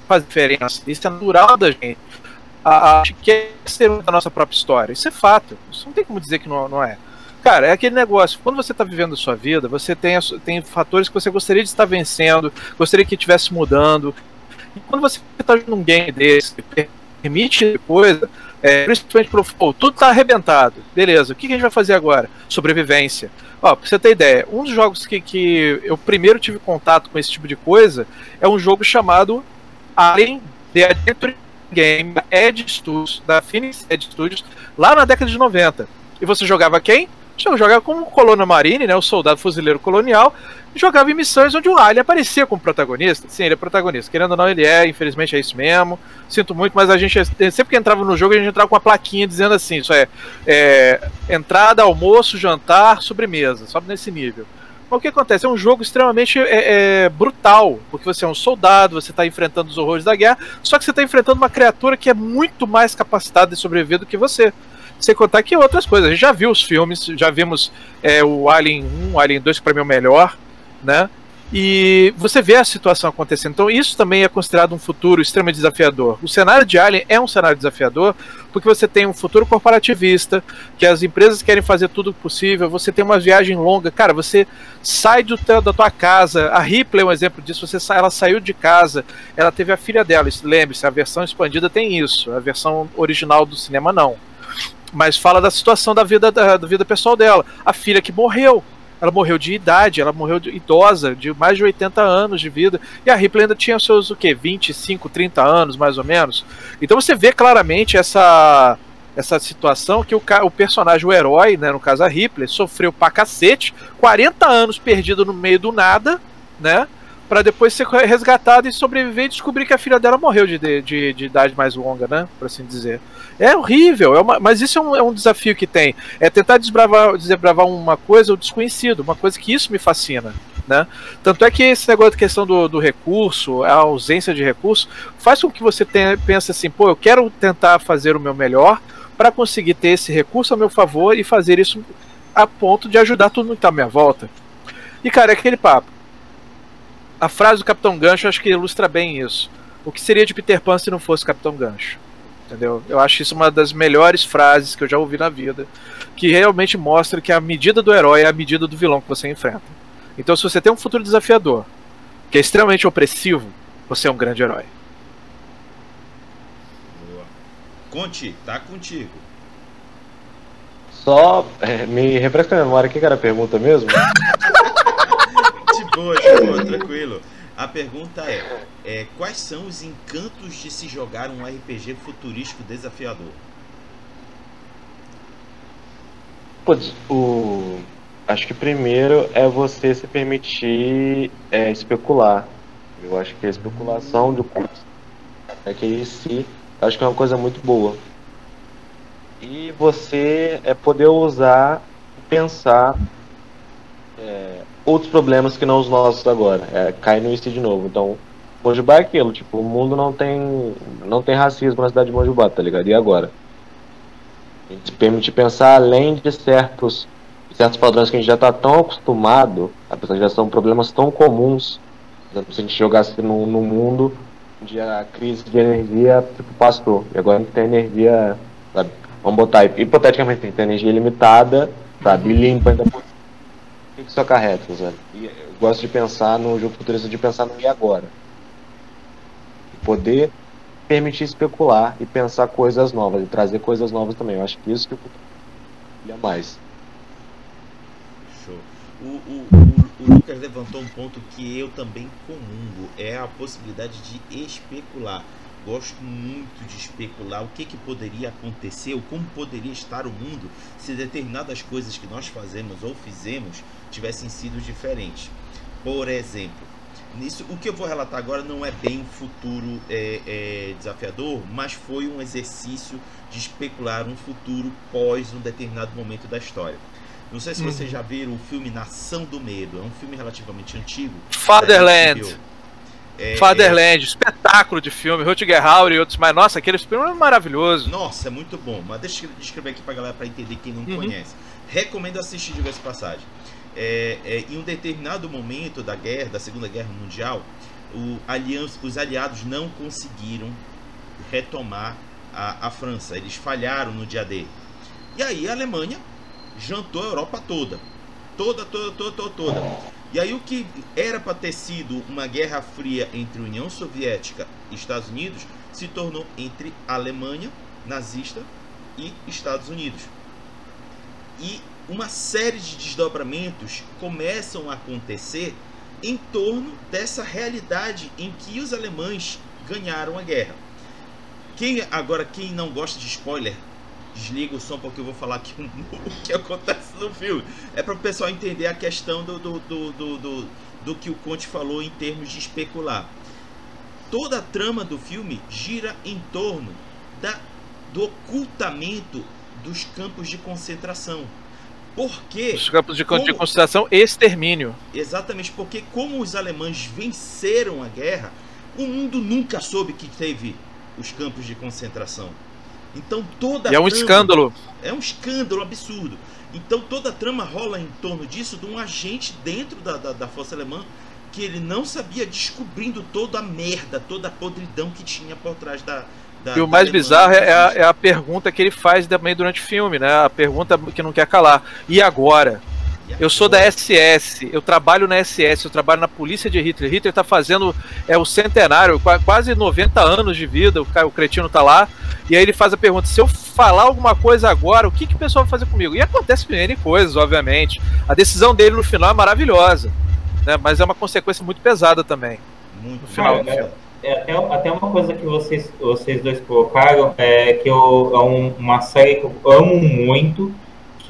fazer diferença. Isso é natural da gente. A, a gente quer ser a nossa própria história. Isso é fato. Isso não tem como dizer que não, não é. Cara, é aquele negócio. Quando você está vivendo a sua vida, você tem, tem fatores que você gostaria de estar vencendo, gostaria que estivesse mudando. E quando você está jogando um game desse, permite coisa, é, principalmente pro oh, tudo está arrebentado. Beleza, o que, que, a gente vai fazer agora? Sobrevivência. Ó, pra você ter ideia, um dos jogos que, que eu primeiro tive contato com esse tipo de coisa é um jogo chamado Alien The Adventure Game Edge Studios, da Phoenix Edge Studios, lá na década de 90. E você jogava quem? Você jogava como Colônia Marine, né, o soldado fuzileiro colonial, jogava em missões onde o Alien aparecia como protagonista. Sim, ele é protagonista. Querendo ou não, ele é, infelizmente é isso mesmo. Sinto muito, mas a gente sempre que entrava no jogo, a gente entrava com uma plaquinha dizendo assim: isso é, é entrada, almoço, jantar, sobremesa, sobe nesse nível. Mas o que acontece? É um jogo extremamente é, é, brutal, porque você é um soldado, você está enfrentando os horrores da guerra, só que você está enfrentando uma criatura que é muito mais capacitada de sobreviver do que você. Sem contar que outras coisas. A gente já viu os filmes, já vimos é, o Alien 1, o Alien 2, que para mim é o melhor, né? E você vê a situação acontecendo. Então, isso também é considerado um futuro extremamente desafiador. O cenário de Alien é um cenário desafiador porque você tem um futuro corporativista, que as empresas querem fazer tudo possível, você tem uma viagem longa. Cara, você sai do, da tua casa. A Ripley é um exemplo disso. Você sai, ela saiu de casa, ela teve a filha dela. Lembre-se, a versão expandida tem isso, a versão original do cinema não. Mas fala da situação da vida, da, da vida pessoal dela. A filha que morreu ela morreu de idade, ela morreu de idosa, de mais de 80 anos de vida. E a Ripley ainda tinha seus o quê? 25, 30 anos, mais ou menos. Então você vê claramente essa essa situação que o, o personagem, o herói, né, no caso a Ripley, sofreu pra cacete, 40 anos perdido no meio do nada, né? Para depois ser resgatada e sobreviver e descobrir que a filha dela morreu de, de, de idade mais longa, né? Por assim dizer. É horrível, é uma, mas isso é um, é um, desafio que tem. É tentar desbravar, desbravar uma coisa, o desconhecido, uma coisa que isso me fascina. Né? Tanto é que esse negócio de questão do, do recurso, a ausência de recurso, faz com que você tenha, pense assim, pô, eu quero tentar fazer o meu melhor para conseguir ter esse recurso a meu favor e fazer isso a ponto de ajudar tudo que está à minha volta. E cara, é aquele papo a frase do Capitão Gancho acho que ilustra bem isso. O que seria de Peter Pan se não fosse Capitão Gancho? Entendeu? Eu acho isso uma das melhores frases que eu já ouvi na vida, que realmente mostra que a medida do herói é a medida do vilão que você enfrenta. Então, se você tem um futuro desafiador, que é extremamente opressivo, você é um grande herói. Boa. Conte, tá contigo. Só é, me refresca a memória, o que era a pergunta mesmo? boa, tranquilo. A pergunta é, é, quais são os encantos de se jogar um RPG futurístico desafiador? Putz, o... Acho que primeiro é você se permitir é, especular. Eu acho que a especulação do curso é que esse acho que é uma coisa muito boa. E você é poder usar, pensar é, outros problemas que não os nossos agora. É, cai no IC de novo. Então, Mojubá é aquilo, tipo, o mundo não tem não tem racismo na cidade de Mojubá, tá ligado? E agora? A gente permite pensar além de certos certos padrões que a gente já está tão acostumado, apesar de já são problemas tão comuns. Se a gente jogasse no, no mundo onde a crise de energia tipo, passou, e agora a gente tem energia, sabe? Vamos botar hipoteticamente, tem energia limitada, sabe? E limpa ainda por que isso acarreta, Zé? eu gosto de pensar no jogo futurista, de pensar no e agora. E poder permitir especular e pensar coisas novas, e trazer coisas novas também. Eu acho que isso que o futuro é mais. Show. O, o, o, o Lucas levantou um ponto que eu também comungo, é a possibilidade de especular gosto muito de especular o que, que poderia acontecer ou como poderia estar o mundo se determinadas coisas que nós fazemos ou fizemos tivessem sido diferentes. Por exemplo, nisso, o que eu vou relatar agora não é bem futuro é, é, desafiador, mas foi um exercício de especular um futuro pós um determinado momento da história. Não sei se vocês uhum. já viram o filme Nação do Medo. É um filme relativamente antigo. Fatherland. É, Fatherland, é... espetáculo de filme, Rutger Hauer e outros mais. Nossa, aquele filme é maravilhoso. Nossa, é muito bom. Mas deixa eu descrever aqui pra galera pra entender quem não uhum. conhece. Recomendo assistir de vez passagem. É, é, em um determinado momento da guerra, da Segunda Guerra Mundial, o aliança, os aliados não conseguiram retomar a, a França. Eles falharam no dia D. E aí a Alemanha jantou a Europa toda. Toda, toda, toda, toda, toda. E aí o que era para ter sido uma guerra fria entre União Soviética e Estados Unidos se tornou entre Alemanha nazista e Estados Unidos. E uma série de desdobramentos começam a acontecer em torno dessa realidade em que os alemães ganharam a guerra. Quem agora quem não gosta de spoiler, desliga o som porque eu vou falar aqui o que acontece no filme. É para o pessoal entender a questão do, do, do, do, do, que o Conte falou em termos de especular. Toda a trama do filme gira em torno da, do ocultamento dos campos de concentração. Porque. Os campos de, como, de concentração e extermínio. Exatamente, porque como os alemães venceram a guerra, o mundo nunca soube que teve os campos de concentração. Então toda e é um trama, escândalo. É um escândalo absurdo. Então toda a trama rola em torno disso de um agente dentro da, da, da Força Alemã que ele não sabia, descobrindo toda a merda, toda a podridão que tinha por trás da. Da e o mais bizarro é a, é a, pergunta que ele faz também durante o filme, né? A pergunta que não quer calar. E agora? Eu sou da SS, eu trabalho na SS, eu trabalho na polícia de Hitler. Hitler está fazendo é o centenário, quase 90 anos de vida, o, o cretino está lá. E aí ele faz a pergunta: se eu falar alguma coisa agora, o que, que o pessoal vai fazer comigo? E acontece N coisas, obviamente. A decisão dele no final é maravilhosa, né? mas é uma consequência muito pesada também. Muito no final é, é, é, até, até uma coisa que vocês, vocês dois colocaram é que eu, é um, uma série que eu amo muito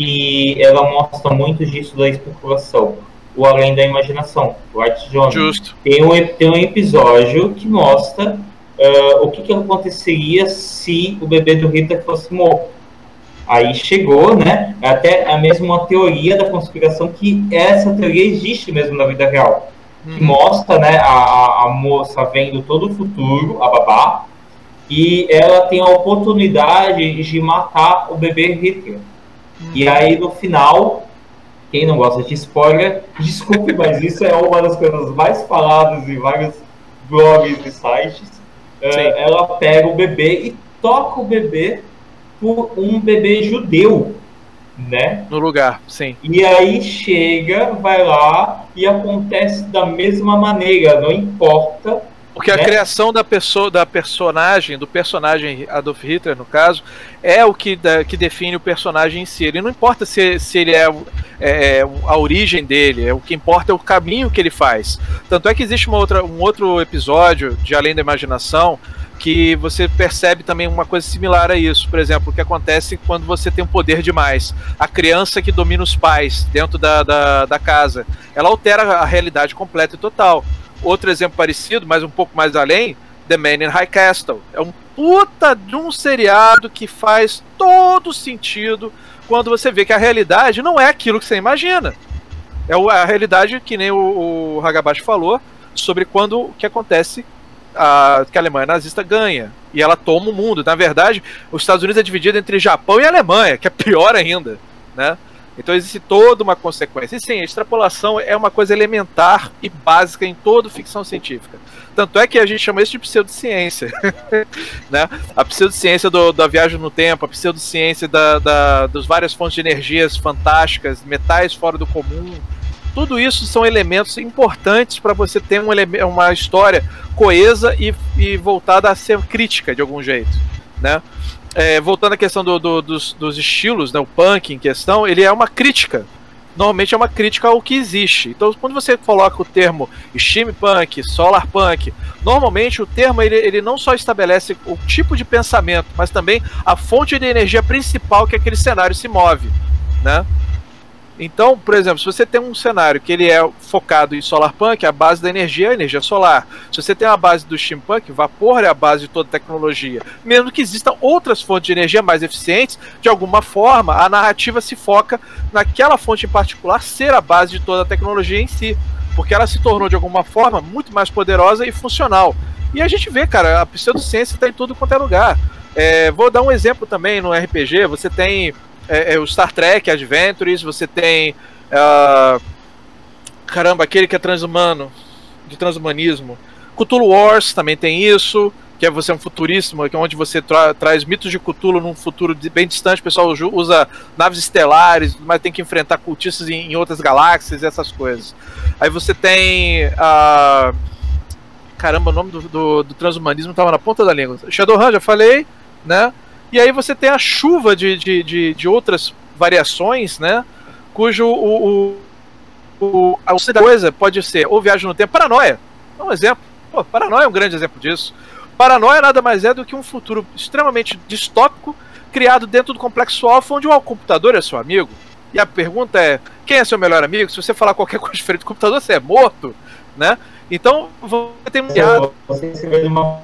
que ela mostra muito disso da especulação. O Além da Imaginação, White John. Justo. Tem um, tem um episódio que mostra uh, o que, que aconteceria se o bebê do Hitler fosse morto. Aí chegou, né? Até a mesma teoria da conspiração que essa teoria existe mesmo na vida real. Que uhum. mostra, né, a, a moça vendo todo o futuro, a babá, e ela tem a oportunidade de matar o bebê Hitler. E aí no final, quem não gosta de spoiler, desculpe, mas isso é uma das coisas mais faladas em vários blogs e sites. Uh, ela pega o bebê e toca o bebê por um bebê judeu, né? No lugar, sim. E aí chega, vai lá e acontece da mesma maneira, não importa porque né? a criação da pessoa, da personagem, do personagem Adolf Hitler, no caso, é o que, da, que define o personagem em si. Ele não importa se, se ele é, é, a origem dele, é o que importa é o caminho que ele faz. Tanto é que existe uma outra, um outro episódio de Além da Imaginação que você percebe também uma coisa similar a isso. Por exemplo, o que acontece quando você tem um poder demais. A criança que domina os pais dentro da, da, da casa, ela altera a realidade completa e total. Outro exemplo parecido, mas um pouco mais além, The Man in High Castle. É um puta de um seriado que faz todo sentido quando você vê que a realidade não é aquilo que você imagina. É a realidade que nem o, o Hagabashi falou sobre quando o que acontece a, que a Alemanha nazista ganha e ela toma o mundo. Na verdade, os Estados Unidos é dividido entre Japão e Alemanha, que é pior ainda, né? Então existe toda uma consequência. E sim, a extrapolação é uma coisa elementar e básica em toda ficção científica. Tanto é que a gente chama isso de pseudociência. né? A pseudociência do, da viagem no tempo, a pseudociência da, da, das várias fontes de energias fantásticas, metais fora do comum. Tudo isso são elementos importantes para você ter um, uma história coesa e, e voltada a ser crítica de algum jeito. Né? é, voltando à questão do, do, dos, dos, estilos, né, o punk em questão, ele é uma crítica. Normalmente é uma crítica ao que existe. Então, quando você coloca o termo steampunk, solarpunk, normalmente o termo ele, ele não só estabelece o tipo de pensamento, mas também a fonte de energia principal que aquele cenário se move, né? Então, por exemplo, se você tem um cenário que ele é focado em solarpunk, a base da energia é a energia solar. Se você tem a base do steampunk, vapor é a base de toda a tecnologia. Mesmo que existam outras fontes de energia mais eficientes, de alguma forma a narrativa se foca naquela fonte em particular ser a base de toda a tecnologia em si, porque ela se tornou de alguma forma muito mais poderosa e funcional. E a gente vê, cara, a pseudociência está em tudo quanto é lugar. É, vou dar um exemplo também no RPG. Você tem é, é, o Star Trek Adventures, você tem. Uh, caramba, aquele que é transhumano, de transhumanismo. Cthulhu Wars também tem isso, que é você é um futuríssimo, que é onde você tra traz mitos de Cthulhu num futuro bem distante, o pessoal usa naves estelares, mas tem que enfrentar cultistas em, em outras galáxias e essas coisas. Aí você tem. Uh, caramba, o nome do, do, do transhumanismo estava na ponta da língua. Shadowrun, já falei, né? E aí você tem a chuva de, de, de, de outras variações, né? Cujo o, o, o, a coisa pode ser ou viagem no tempo, paranoia. É um exemplo. Pô, paranoia é um grande exemplo disso. Paranoia nada mais é do que um futuro extremamente distópico criado dentro do complexo alfa, onde o computador é seu amigo. E a pergunta é: quem é seu melhor amigo? Se você falar qualquer coisa diferente do computador, você é morto, né? Então, você tem um Você se vê numa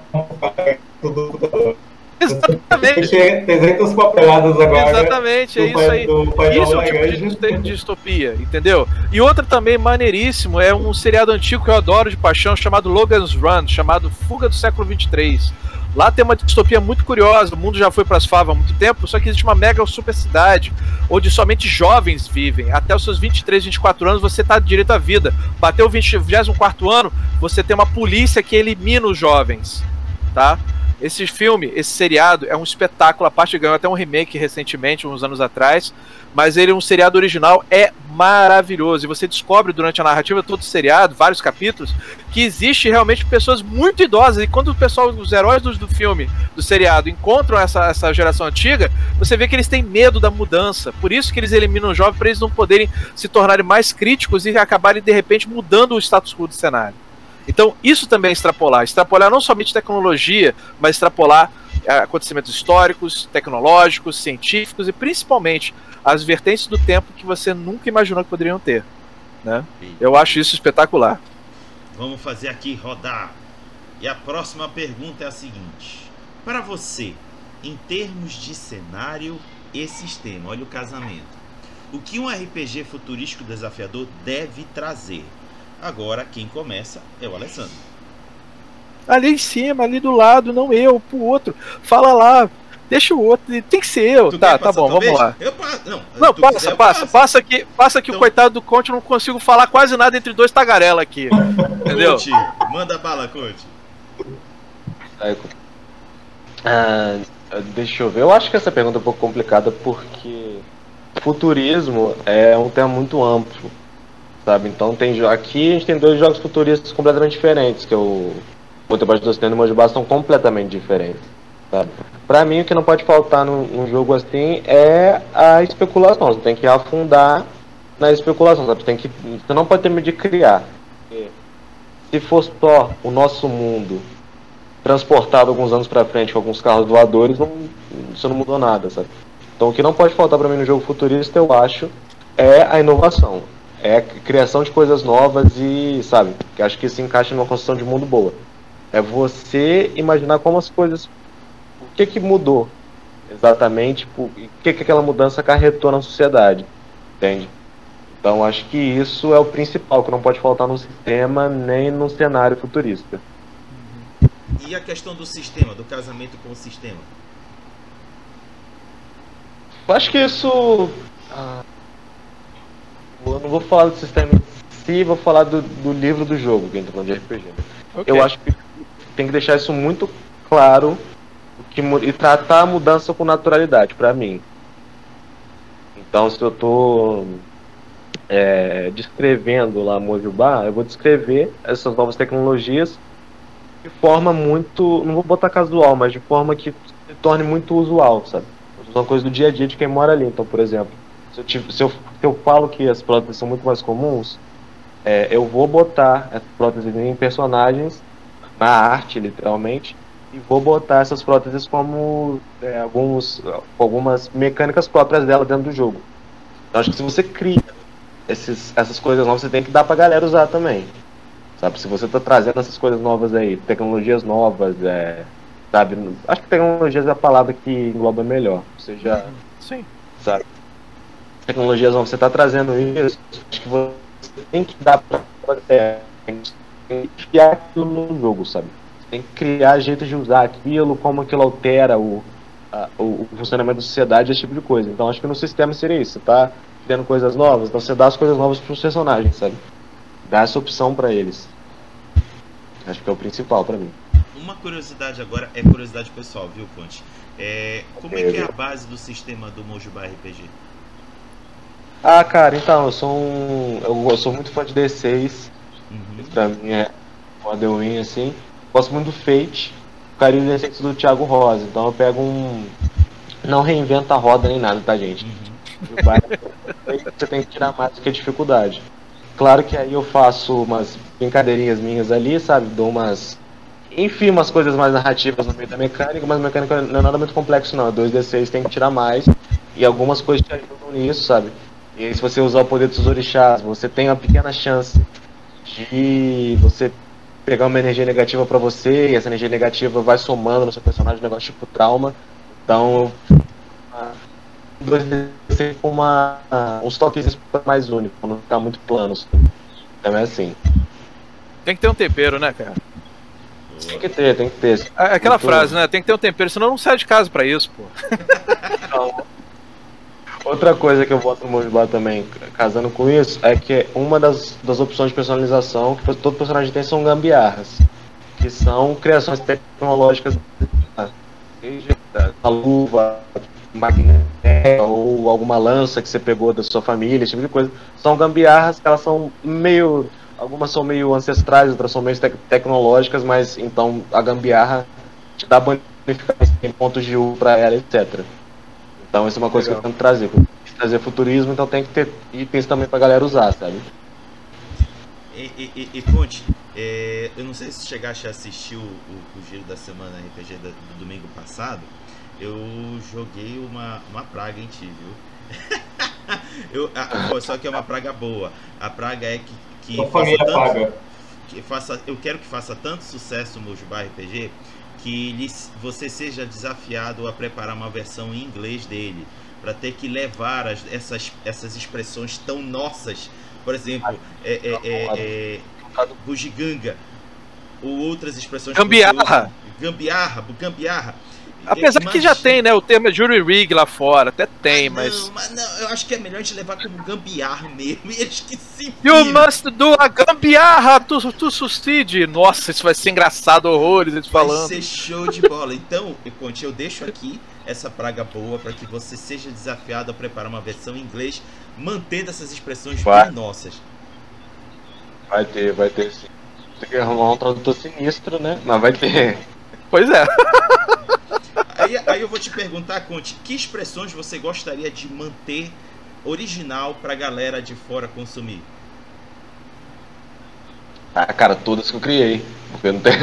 Exatamente. 300 papeladas agora. Exatamente, é isso aí. Isso é um tipo de distopia, entendeu? E outra também maneiríssimo é um seriado antigo que eu adoro de paixão chamado Logan's Run, chamado Fuga do século 23. Lá tem uma distopia muito curiosa. O mundo já foi para as favas há muito tempo, só que existe uma mega super cidade onde somente jovens vivem. Até os seus 23, 24 anos você está direito à vida. Bateu o 24 ano, você tem uma polícia que elimina os jovens, tá? Esse filme, esse seriado, é um espetáculo. A parte ganhou até um remake recentemente, uns anos atrás. Mas ele, um seriado original, é maravilhoso. E você descobre durante a narrativa todo o seriado, vários capítulos, que existe realmente pessoas muito idosas. E quando o pessoal, os heróis do, do filme, do seriado, encontram essa, essa geração antiga, você vê que eles têm medo da mudança. Por isso que eles eliminam os jovens, para eles não poderem se tornarem mais críticos e acabarem, de repente, mudando o status quo do cenário. Então, isso também é extrapolar. Extrapolar não somente tecnologia, mas extrapolar é, acontecimentos históricos, tecnológicos, científicos e principalmente as vertentes do tempo que você nunca imaginou que poderiam ter. Né? Eu acho isso espetacular. Vamos fazer aqui rodar. E a próxima pergunta é a seguinte: Para você, em termos de cenário e sistema, olha o casamento. O que um RPG futurístico desafiador deve trazer? Agora quem começa é o Alessandro. Ali em cima, ali do lado, não eu, pro outro. Fala lá, deixa o outro. Tem que ser eu. Tu tá, tá bom, vamos vez? lá. Eu Não, não passa, quiser, passa, passa que, passa que então... o coitado do Conte não consigo falar quase nada entre dois tagarela aqui. entendeu? Conte, manda bala, Conte. Ah, deixa eu ver. Eu acho que essa pergunta é um pouco complicada porque futurismo é um tema muito amplo sabe? Então tem aqui a gente tem dois jogos futuristas completamente diferentes, que é o Debaixo do Oceano e o Mojibá são completamente diferentes, sabe? Pra mim o que não pode faltar num, num, jogo assim é a especulação, você tem que afundar na especulação, sabe? Você, tem que, você não pode ter medo de criar. Se fosse só o nosso mundo transportado alguns anos para frente com alguns carros voadores, não, isso não mudou nada, sabe? Então o que não pode faltar para mim no jogo futurista, eu acho, é a inovação é a criação de coisas novas e, sabe, que acho que se encaixa numa construção de mundo boa. É você imaginar como as coisas. O que que mudou exatamente, o que que aquela mudança acarretou na sociedade, entende? Então acho que isso é o principal, que não pode faltar no sistema nem no cenário futurista. E a questão do sistema, do casamento com o sistema? Acho que isso. Ah eu não vou falar do sistema em si, vou falar do, do livro do jogo, que a gente tá falando de RPG. Okay. Eu acho que tem que deixar isso muito claro que, e tratar a mudança com naturalidade, para mim. Então, se eu estou é, descrevendo lá Mojubá, eu vou descrever essas novas tecnologias de forma muito, não vou botar casual, mas de forma que se torne muito usual, sabe? São coisas do dia a dia de quem mora ali. Então, por exemplo, se eu, se eu, se eu falo que as próteses são muito mais comuns, é, eu vou botar as próteses em personagens, na arte, literalmente, e vou botar essas próteses como é, alguns, algumas mecânicas próprias dela dentro do jogo. Então, acho que se você cria esses, essas coisas novas, você tem que dar pra galera usar também. Sabe, se você tá trazendo essas coisas novas aí, tecnologias novas, é, sabe, acho que tecnologias é a palavra que engloba melhor. Você já, Sim. sabe, tecnologias novas, você está trazendo isso, acho que você tem que dar para é, enfiar aquilo no jogo, sabe? Você tem que criar jeitos de usar aquilo, como aquilo altera o, a, o, funcionamento da sociedade, esse tipo de coisa. Então acho que no sistema seria isso, você tá criando coisas novas, então você dá as coisas novas para os personagens, sabe? Dá essa opção para eles. Acho que é o principal para mim. Uma curiosidade agora é curiosidade pessoal, viu, Ponte? É, como é que é a base do sistema do Mojubá RPG? Ah, cara, então, eu sou um. Eu sou muito fã de D6. Uhum. Pra mim é model win, assim. Gosto muito do Fate. Carinho do D6 do Thiago Rosa. Então eu pego um. Não reinventa a roda nem nada, tá, gente? Uhum. Você tem que tirar mais do que a dificuldade. Claro que aí eu faço umas brincadeirinhas minhas ali, sabe? Dou umas enfia umas coisas mais narrativas no meio da mecânica, mas mecânica não é nada muito complexo não. 2d6 tem que tirar mais. E algumas coisas te ajudam nisso, sabe? E aí, se você usar o poder dos orixás, você tem uma pequena chance de você pegar uma energia negativa pra você, e essa energia negativa vai somando no seu personagem, um negócio tipo trauma. Então, ah, 2d6 com uma, uns toques mais únicos, não ficar muito planos. Então é assim. Tem que ter um tempero, né, cara? Tem que ter, tem que ter. É Aquela Muito- frase, né? Tem que ter um tempero, senão não sai de casa pra isso, pô. Então, outra coisa que eu boto no Mojibá também, casando com isso, é que uma das, das opções de personalização que todo personagem tem são gambiarras, que são criações tecnológicas, seja a luva magnética ou alguma lança que você pegou da sua família, esse tipo de coisa. São gambiarras que elas são meio. Algumas são meio ancestrais, outras são meio tec- tecnológicas, mas então a gambiarra te dá bonificação, tem pontos de U pra ela, etc. Então isso é uma coisa Legal. que eu tento trazer. Trazer futurismo, então tem que ter itens também pra galera usar, sabe? E, e, e, e Conte, é, eu não sei se chegaste a assistir o, o, o Giro da Semana RPG da- do domingo passado. Eu joguei uma, uma praga em ti, viu? eu, ah, pô, só que é uma praga boa. A praga é que, que A faça família tanto, que faça, eu quero que faça tanto sucesso no Jubá RPG que lhe- você seja desafiado a preparar uma versão em inglês dele para ter que levar as- essas, essas expressões tão nossas, por exemplo, é, é, é, é, bugiganga ou outras expressões Gambiarra. usa. gambiarra, gambiarra. Apesar que já tem, né? O termo é jury rig lá fora, até tem, Ah, mas. Não, mas não, eu acho que é melhor a gente levar como gambiarra mesmo. E eles que se You must do a gambiarra to, to succeed. Nossa, isso vai ser engraçado, horrores, eles Vai falando. ser show de bola. Então, Conte, eu deixo aqui essa praga boa para que você seja desafiado a preparar uma versão em inglês, mantendo essas expressões Vai. bem nossas. Vai ter, vai ter sim. Tem que arrumar um tradutor sinistro, né? Mas vai ter. Pois é. Aí, aí eu vou te perguntar, Conte, que expressões você gostaria de manter original pra galera de fora consumir? Ah, cara, todas que eu criei. Porque não tem.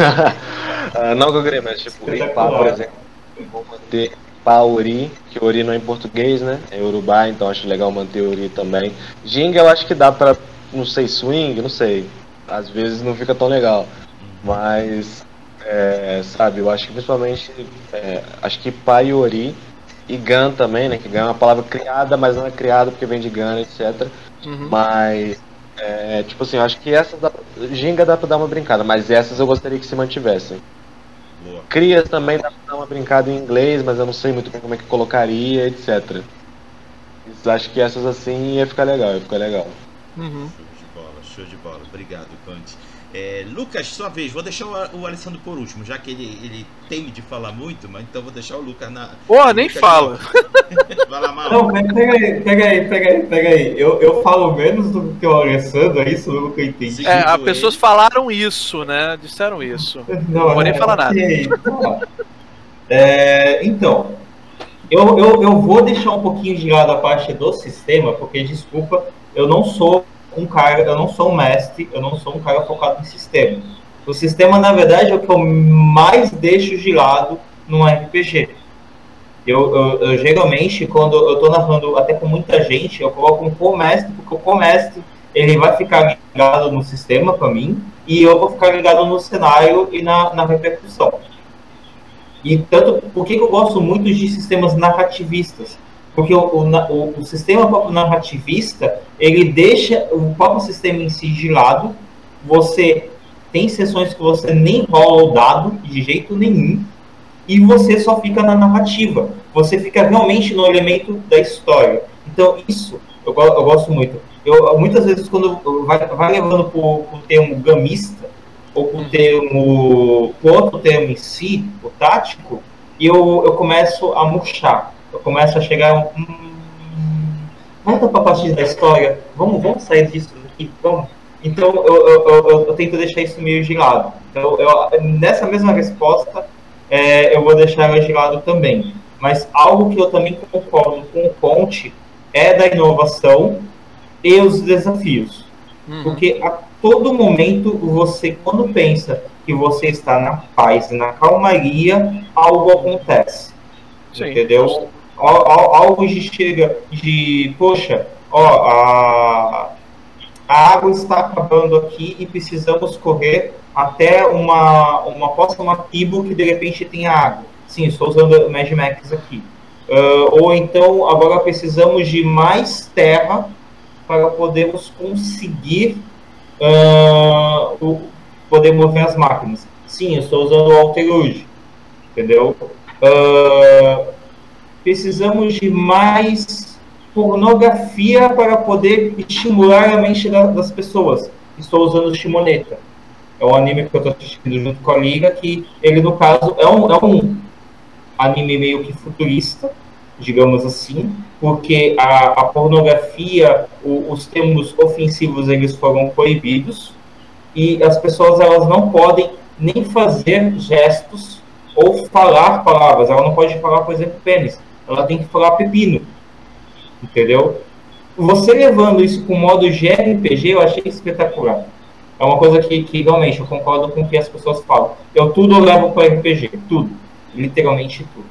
Ah, não que eu criei, mas tipo, Ipá, por exemplo. Eu vou manter Ipá Ori, que Ori não é em português, né? É Urubá, então acho legal manter Ori também. Jing eu acho que dá pra, não sei, swing, não sei. Às vezes não fica tão legal. Mas, é, sabe, eu acho que principalmente, é, acho que Ipá e Ori. E Gun também, né? Que Gun é uma palavra criada, mas não é criada porque vem de Gun, etc. Uhum. Mas, é, tipo assim, eu acho que essas Ginga dá pra dar uma brincada, mas essas eu gostaria que se mantivessem. Boa. Crias também dá pra dar uma brincada em inglês, mas eu não sei muito bem como é que colocaria, etc. Mas acho que essas assim ia ficar legal, ia ficar legal. Uhum. Show de bola, show de bola. Obrigado, Conte. É, Lucas, sua vez. Vou deixar o, o Alessandro por último, já que ele, ele teme de falar muito, mas então vou deixar o Lucas na. Porra, nem Lucas fala. na- Vai lá, mal. Não, mas pega aí, pega aí, pega aí, pega aí. Eu, eu falo menos do que o Alessandro, é isso mesmo que eu entendi. É, as pessoas falaram isso, né? Disseram isso. Não, vou nem falar nada. tá. É, então, eu, eu, eu vou deixar um pouquinho de lado a parte do sistema, porque, desculpa, eu não sou um cara, eu não sou um mestre, eu não sou um cara focado em sistema. O sistema, na verdade, é o que eu mais deixo de lado num RPG. Eu, eu, eu, geralmente, quando eu tô narrando até com muita gente, eu coloco um co-mestre, porque o co-mestre ele vai ficar ligado no sistema para mim, e eu vou ficar ligado no cenário e na, na repercussão. E tanto, por que eu gosto muito de sistemas narrativistas? Porque o, o, o, sistema próprio narrativista, ele deixa o próprio sistema em si de lado, você tem sessões que você nem rola o dado de jeito nenhum, e você só fica na narrativa. Você fica realmente no elemento da história. Então, isso eu, eu gosto muito. Eu, muitas vezes, quando vai, vai levando para o termo gamista, ou para o termo, pro outro termo em si, o tático, e eu, eu começo a murchar. Eu começo a chegar um. Volta para a partir da história. Vamos, vamos sair disso aqui, vamos. Então, eu, eu, eu, eu tento deixar isso meio de lado. Então, nessa mesma resposta, é, eu vou deixar ela de lado também. Mas algo que eu também concordo com o Conte é da inovação e os desafios. Uhum. Porque a- todo momento você, quando pensa que você está na paz e na calmaria, algo acontece. Sim. Entendeu? Algo de chega de, poxa, ó, a, a água está acabando aqui e precisamos correr até uma, uma uma tribo que de repente tem água. Sim, estou usando o Mad Max aqui. Uh, ou então, agora precisamos de mais terra para podermos conseguir uh, poder mover as máquinas. Sim, estou usando o Alteruge, entendeu? Uh, precisamos de mais pornografia para poder estimular a mente das pessoas. Estou usando Shimoneta. É um anime que eu estou assistindo junto com a Liga, que ele, no caso, é um, é um anime meio que futurista, digamos assim, porque a, a pornografia, o, os termos ofensivos, eles foram proibidos e as pessoas elas não podem nem fazer gestos ou falar palavras. Ela não pode falar, por exemplo, pênis. Ela tem que falar pepino. Entendeu? Você levando isso com modo de RPG, eu achei espetacular. É uma coisa que, que realmente eu concordo com o que as pessoas falam. Eu tudo levo para RPG, tudo. Literalmente tudo.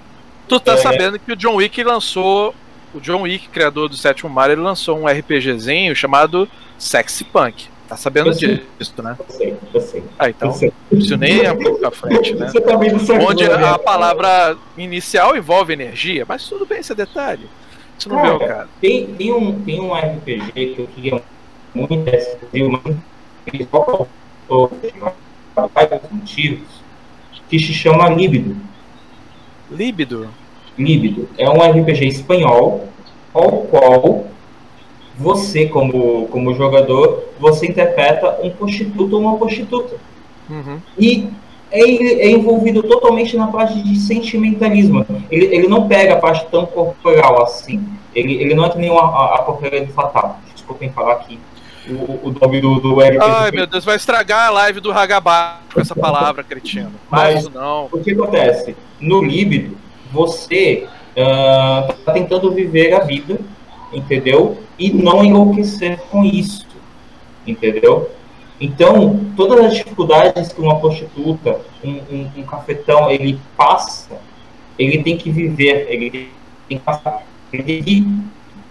Tu tá é... sabendo que o John Wick lançou. O John Wick, criador do sétimo Mario, ele lançou um RPGzinho chamado Sexy Punk. Tá sabendo disso, né? Eu sei, eu sei. Ah, então. Isso nem é um pouco pra frente, né? Você também não sabe Onde a, a palavra inicial envolve energia, mas tudo bem esse detalhe. Isso não cara, cara. Tem, tem, um, tem um RPG que eu queria muito assistir, mas vários motivos, que se chama Líbido. Líbido? Líbido. É um RPG espanhol, ao qual você, como, como jogador, você interpreta um prostituto ou uma prostituta. Uhum. E é, é, envolvido totalmente na parte de sentimentalismo. Ele, ele não pega a parte tão corporal assim. Ele, ele não é que nem a, a, a porcaria do Fatal. Desculpem falar aqui o, o nome do, do RPG. Ai, meu Deus, vai estragar a live do Hagabá com essa palavra, cretino. Mas, Mas não. O que acontece? No líbido, você está uh, tentando viver a vida, entendeu? E não enlouquecer com isso, entendeu? Então, todas as dificuldades que uma prostituta, um, um, um cafetão, ele passa, ele tem que viver, ele tem que passar, ele tem que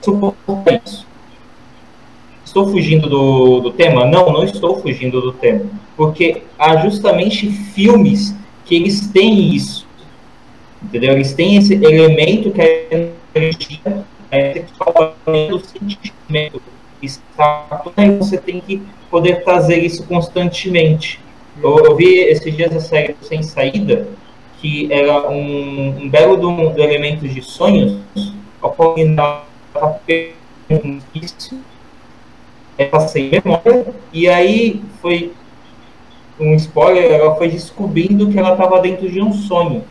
suportar isso. Estou fugindo do, do tema? Não, não estou fugindo do tema. Porque há justamente filmes que eles têm isso. Entendeu? Eles têm esse elemento que é energia, é sexual, o sentimento. Está, aí você tem que poder trazer isso constantemente. Eu, eu vi esses dias a série Sem Saída, que era um, um belo do, do elemento de sonhos, ao qual ainda um vício ela sem memória, e aí foi um spoiler, ela foi descobrindo que ela estava dentro de um sonho.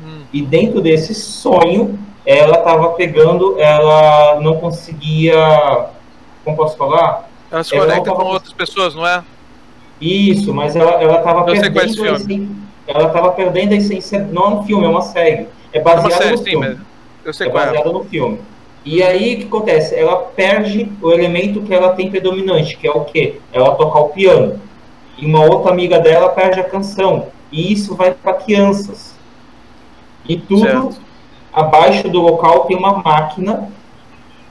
Hum. E dentro desse sonho, ela estava pegando, ela não conseguia. Como posso falar? Ela se conecta tava... com outras pessoas, não é? Isso, mas ela estava perdendo. A essência, ela estava perdendo a essência. Não é um filme, é uma série. É baseado é série, no sim, filme. Eu sei é, é baseado no filme. E aí o que acontece? Ela perde o elemento que ela tem predominante, que é o quê? Ela tocar o piano. E uma outra amiga dela perde a canção. E isso vai para crianças. E tudo certo. Abaixo do local tem uma máquina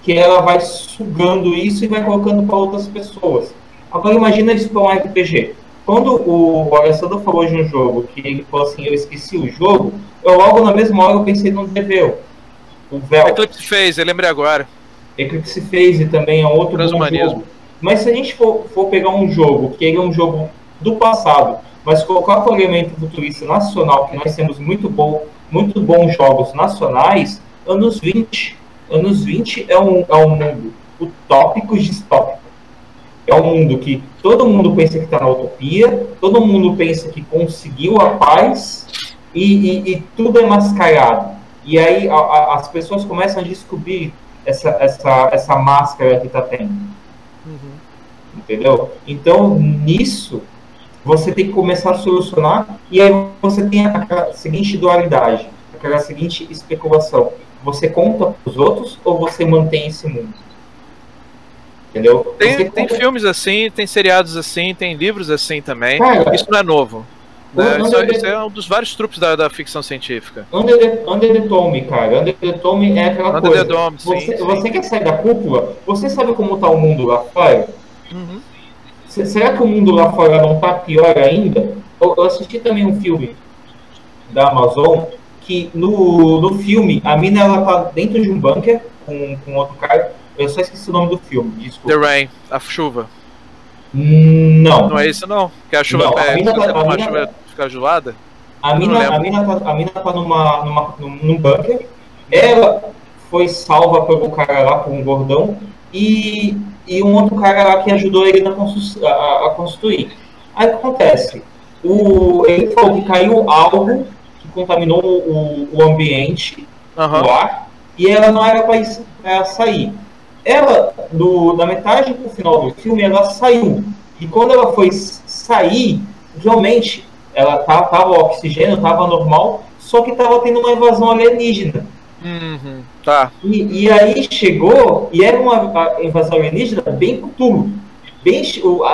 que ela vai sugando isso e vai colocando para outras pessoas. Agora imagina isso para um RPG. Quando o Alessandro falou de um jogo que ele falou assim, eu esqueci o jogo, eu logo na mesma hora eu pensei no Devil o véu. Eclipse Phase, eu lembrei agora. Eclipse Phase também é outro jogo. Mas se a gente for, for pegar um jogo que ele é um jogo do passado, mas colocar o elemento futurista nacional, que nós temos muito bom, muito bons jogos nacionais, anos 20. Anos 20 é um, é um mundo utópico e distópico. É um mundo que todo mundo pensa que está na utopia, todo mundo pensa que conseguiu a paz e, e, e tudo é mascarado. E aí a, a, as pessoas começam a descobrir essa, essa, essa máscara que está tendo. Uhum. Entendeu? Então, nisso, você tem que começar a solucionar, e aí você tem aquela seguinte dualidade, aquela seguinte especulação. Você conta para os outros ou você mantém esse mundo? Entendeu? Tem, tem filmes assim, tem seriados assim, tem livros assim também. Cara, isso não é novo. né? Isso, onde- isso é um dos vários trupos da, da ficção científica. Under the, Under the Dome, cara. Under the Dome é aquela Under coisa. the Dome, sim, você, sim. você quer sair da cúpula? Você sabe como tá o mundo lá fora? Uhum. Se- Será que o mundo lá fora não tá pior ainda? Eu, assisti também um filme da Amazon que no, no filme a mina ela tá dentro de um bunker com, com outro cara. Eu só esqueci o nome do filme, The desculpa. Rain, a chuva. Hum, Não. Não é isso não? Que a chuva Não, a é, mina tá- a mina- chuva fica zoada? A mina, a mina, tá, a mina tá numa, numa, num, num bunker. Ela foi salva pelo cara lá, por um gordão. E, e um outro cara lá que ajudou ele a, a- a construir. Aí o que acontece? O, ele falou que caiu algo que contaminou o, o ambiente, Aham. o ar, e ela não era para sair. Ela, do, da metade pro final do filme, ela saiu. E quando ela foi sair, realmente, ela tava, tava o oxigênio, tava normal, só que tava tendo uma invasão alienígena. Uhum. Tá. E, e aí chegou, e era uma invasão alienígena bem Cthulhu. Bem,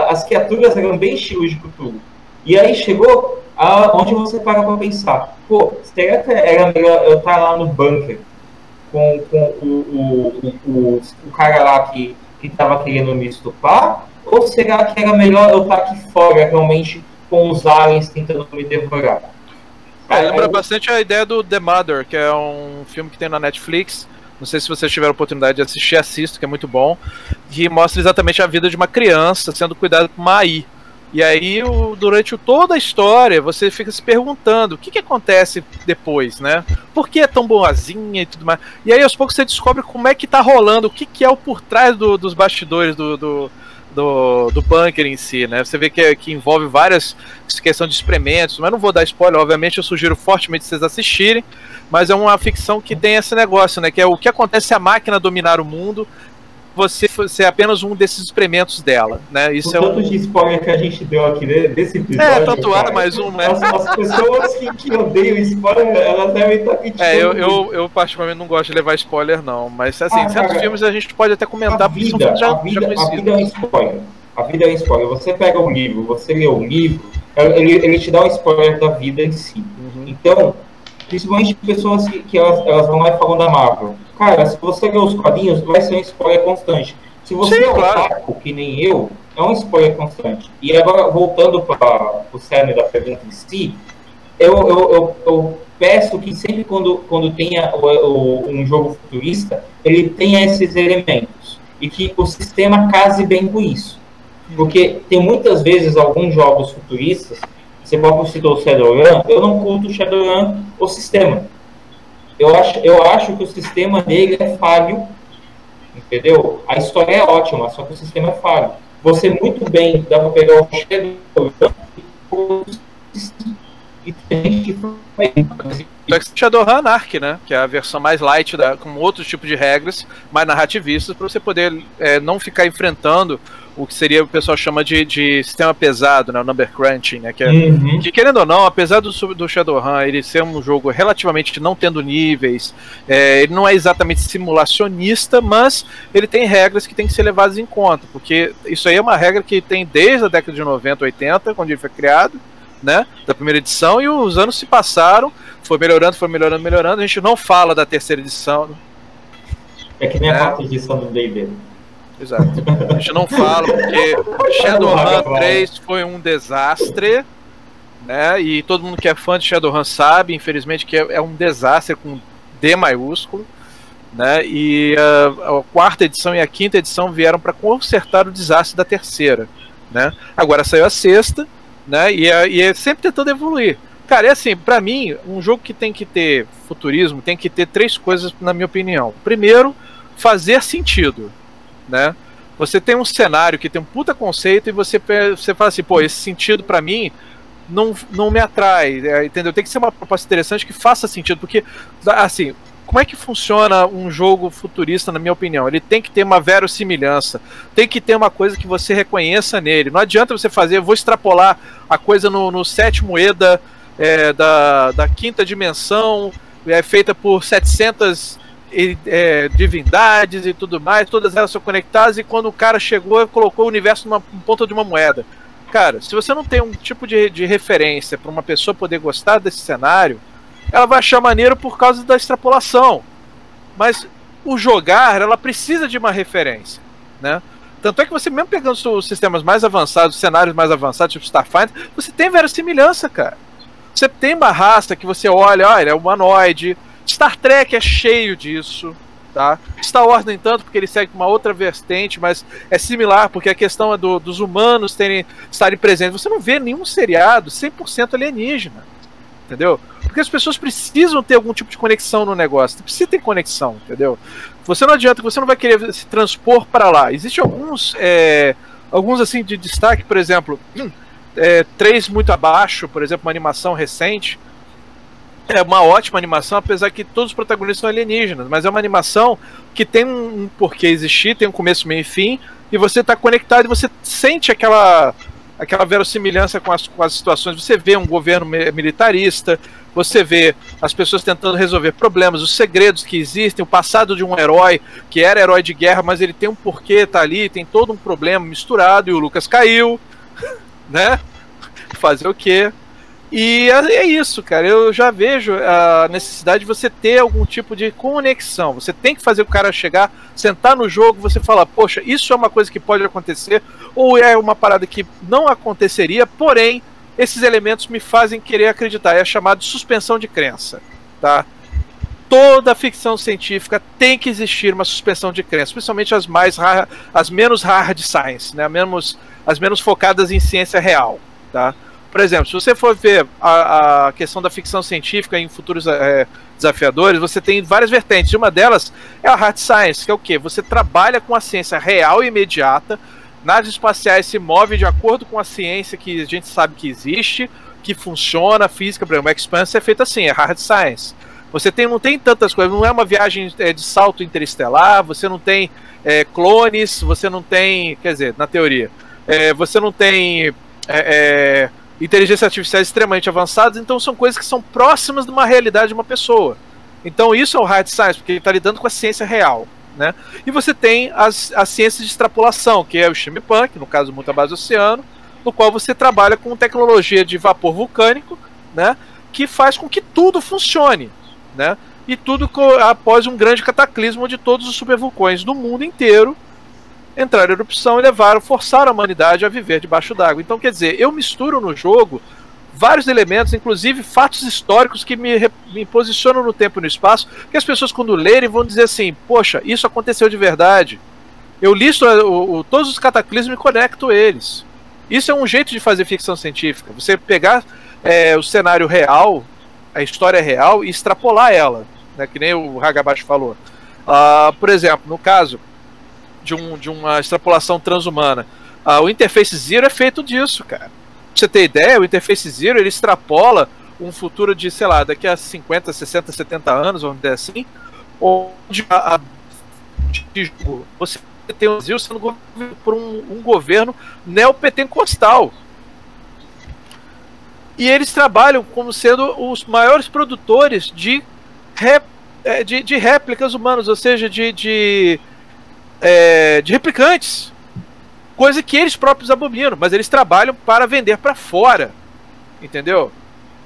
as criaturas eram bem estilo de Cthulhu. E aí chegou a, onde você para pra pensar, pô, será que era melhor eu estar lá no bunker com, com o, o, o, o, cara lá que, que tava querendo me estupar? Ou será que era melhor eu estar aqui fora realmente com os aliens tentando me devorar? É, lembra bastante a ideia do The Mother, que é um filme que tem na Netflix. Não sei se vocês tiveram a oportunidade de assistir, assisto, que é muito bom. Que mostra exatamente a vida de uma criança sendo cuidada por uma AI. E aí, o- durante toda a história, você fica se perguntando o que, que acontece depois, né? Por que é tão boazinha e tudo mais? E aí, aos poucos, você descobre como é que tá rolando, o que, que é o por trás do- dos bastidores do, do, do, do bunker em si, né? Você vê que, que envolve várias questão de experimentos, mas não vou dar spoiler, obviamente, eu sugiro fortemente vocês assistirem, mas é uma ficção que tem esse negócio, né? Que é o que acontece se a máquina dominar o mundo, você ser apenas um desses experimentos dela, né? Isso o é tanto um. de spoiler que a gente deu aqui de- desse episódio. É, tanto cara, há mais um, né? As, as pessoas que, que odeiam spoiler, elas devem estar criticando. É, eu, eu, eu particularmente não gosto de levar spoiler, não. Mas assim, Ah, certos cara, filmes a gente pode até a comentar porque são vida, filmes já, a, já vida, a conhecidos. vida é um spoiler. A vida é um spoiler. Você pega um livro, você lê um livro, ele, ele te dá um spoiler da vida em si. Uhum. Então, principalmente pessoas que, que elas, elas vão lá e falam da Marvel. Cara, se você ler os quadrinhos, vai ser um spoiler constante. Se você Sim, é um claro. otaku, que nem eu, é um spoiler constante. E agora, voltando para o cerne da pergunta em si, eu, eu, eu, eu peço que sempre quando, quando tenha o- o- um jogo futurista, ele tenha esses elementos. E que o sistema case bem com isso. Porque tem muitas vezes alguns jogos futuristas, você próprio citou o Shadowrun, eu não curto o Shadowrun, o sistema. Eu acho, eu acho que o sistema dele é falho, entendeu? A história é ótima, só que o sistema é falho. Você muito bem dá para pegar o Shadowrun e tem gente que Só que Shadowrun Anarchy, né? Que é a versão mais light, da, com outro tipo de regras, mais narrativistas, para você poder é, não ficar enfrentando o que seria o pessoal chama de, de sistema pesado, né? O number crunching, né? Que, é, Uhum. que querendo ou não, apesar do, do Shadowrun ele ser um jogo relativamente não tendo níveis, é, ele não é exatamente simulacionista, mas ele tem regras que tem que ser levadas em conta, porque isso aí é uma regra que tem desde a década de 90, 80, quando ele foi criado, né? Da primeira edição, e os anos se passaram, foi melhorando, foi melhorando, melhorando. A gente não fala da terceira edição, É que nem a É. quarta edição do D&D. Exato. A gente não fala porque Shadowrun 3 foi um desastre, né? E todo mundo que é fã de Shadowrun sabe, infelizmente, que é, é um desastre com D maiúsculo, né? E ah, a quarta edição e a quinta edição vieram para consertar o desastre da terceira, né? Agora saiu a sexta, né? E é, e é sempre tentando evoluir. Cara, é assim, pra mim, um jogo que tem que ter futurismo tem que ter três coisas, na minha opinião. Primeiro, fazer sentido né? Você tem um cenário que tem um puta conceito e você, você fala assim, pô, esse sentido pra mim não, não me atrai, é, entendeu? Tem que ser uma proposta interessante que faça sentido, porque, assim, como é que funciona um jogo futurista, na minha opinião? Ele tem que ter uma verossimilhança, tem que ter uma coisa que você reconheça nele. Não adianta você fazer, eu vou extrapolar a coisa no, no sétimo EDA é, da, da quinta dimensão, é feita por 700 é, divindades e tudo mais, todas elas são conectadas, e quando o cara chegou, colocou o universo numa ponta de uma moeda. Cara, se você não tem um tipo de, de referência para uma pessoa poder gostar desse cenário, ela vai achar maneiro por causa da extrapolação. Mas o jogar, ela precisa de uma referência, né? Tanto é que você, mesmo pegando os sistemas mais avançados, cenários mais avançados, tipo Starfighter, você tem verossimilhança, cara. Você tem uma raça que você olha, olha, é humanoide. Star Trek é cheio disso, tá? Star Wars, no entanto, porque ele segue uma outra vertente, mas é similar, porque a questão é do, dos humanos terem, estarem presentes. Você não vê nenhum seriado 100% alienígena, entendeu? Porque as pessoas precisam ter algum tipo de conexão no negócio. Você precisa ter conexão, entendeu? Você não adianta, você não vai querer se transpor para lá. Existem alguns, é, alguns assim de destaque, por exemplo, é, três muito abaixo, por exemplo, uma animação recente. É uma ótima animação, apesar que todos os protagonistas são alienígenas, mas é uma animação que tem um porquê existir, tem um começo, meio e fim, e você está conectado e você sente aquela aquela verossimilhança com as, com as situações. Você vê um governo militarista, você vê as pessoas tentando resolver problemas, os segredos que existem, o passado de um herói que era herói de guerra, mas ele tem um porquê, tá ali, tem todo um problema misturado e o Lucas caiu, né? Fazer o quê? E é, é isso, cara. Eu já vejo a necessidade de você ter algum tipo de conexão. Você tem que fazer o cara chegar, sentar no jogo, você falar, poxa, isso é uma coisa que pode acontecer, ou é uma parada que não aconteceria, porém, esses elementos me fazem querer acreditar. É chamado de suspensão de crença, tá? Toda ficção científica tem que existir uma suspensão de crença, especialmente as mais as menos hard science, né? Menos, as menos focadas em ciência real, tá? Por exemplo, se você for ver a, a questão da ficção científica em futuros é, desafiadores, você tem várias vertentes. Uma delas é a hard science, que é o que? Você trabalha com a ciência real e imediata. Naves espaciais se movem de acordo com a ciência que a gente sabe que existe, que funciona, a física, por exemplo, o Expanse é feito assim, é hard science. Você tem, não tem tantas coisas, não é uma viagem é, de salto interestelar, você não tem é, clones, você não tem, quer dizer, na teoria, é, você não tem é, é, inteligência artificiais extremamente avançadas, então são coisas que são próximas de uma realidade de uma pessoa. Então isso é o hard science, porque ele está lidando com a ciência real. Né? E você tem as, as ciências de extrapolação, que é o steampunk, no caso muito base oceano, no qual você trabalha com tecnologia de vapor vulcânico, né? que faz com que tudo funcione. Né? E tudo após um grande cataclismo onde todos os supervulcões do mundo inteiro entraram em erupção e levaram, forçaram a humanidade a viver debaixo d'água. Então, quer dizer, eu misturo no jogo vários elementos, inclusive fatos históricos que me, me posicionam no tempo e no espaço, que as pessoas quando lerem vão dizer assim, poxa, isso aconteceu de verdade. Eu listo o, o, todos os cataclismos e conecto eles. Isso é um jeito de fazer ficção científica. Você pegar é, o cenário real, a história real, e extrapolar ela, né, que nem o Hagabashi falou. Uh, por exemplo, no caso, de, um, de uma extrapolação transhumana. Ah, o Interface Zero é feito disso, cara. Você ter ideia, o Interface Zero ele extrapola um futuro de, sei lá, daqui a 50, 60, 70 anos, vamos dizer assim, onde a, a você tem o Brasil sendo governado por um, um governo neopentecostal. E eles trabalham como sendo os maiores produtores de, rep, é, de, de réplicas humanas, ou seja, de, de é, de replicantes. Coisa que eles próprios abominam, mas eles trabalham para vender para fora. Entendeu?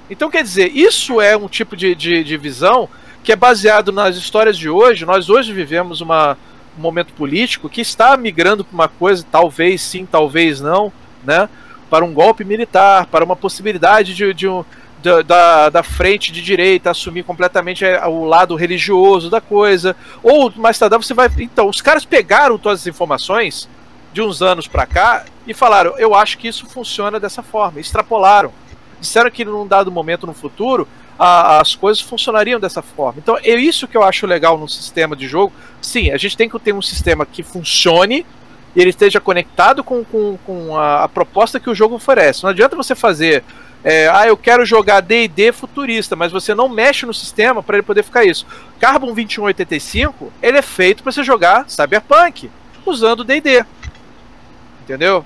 Então, quer dizer, isso é um tipo de, de, de visão que é baseado nas histórias de hoje. Nós hoje vivemos uma, um momento político que está migrando para uma coisa, talvez sim, talvez não, né? Para um golpe militar, para uma possibilidade de, de um, da, da, da, frente de direita assumir completamente é, o lado religioso da coisa. Ou mais tarde você vai. Então, os caras pegaram todas as informações de uns anos para cá e falaram: eu acho que isso funciona dessa forma. Extrapolaram. Disseram que num dado momento no futuro a, as coisas funcionariam dessa forma. Então, é isso que eu acho legal no sistema de jogo. Sim, a gente tem que ter um sistema que funcione e ele esteja conectado com, com, com a, a proposta que o jogo oferece. Não adianta você fazer é, ah, eu quero jogar D&D futurista, mas você não mexe no sistema para ele poder ficar isso. Carbon 2185, ele é feito para você jogar Cyberpunk usando D&D. Entendeu?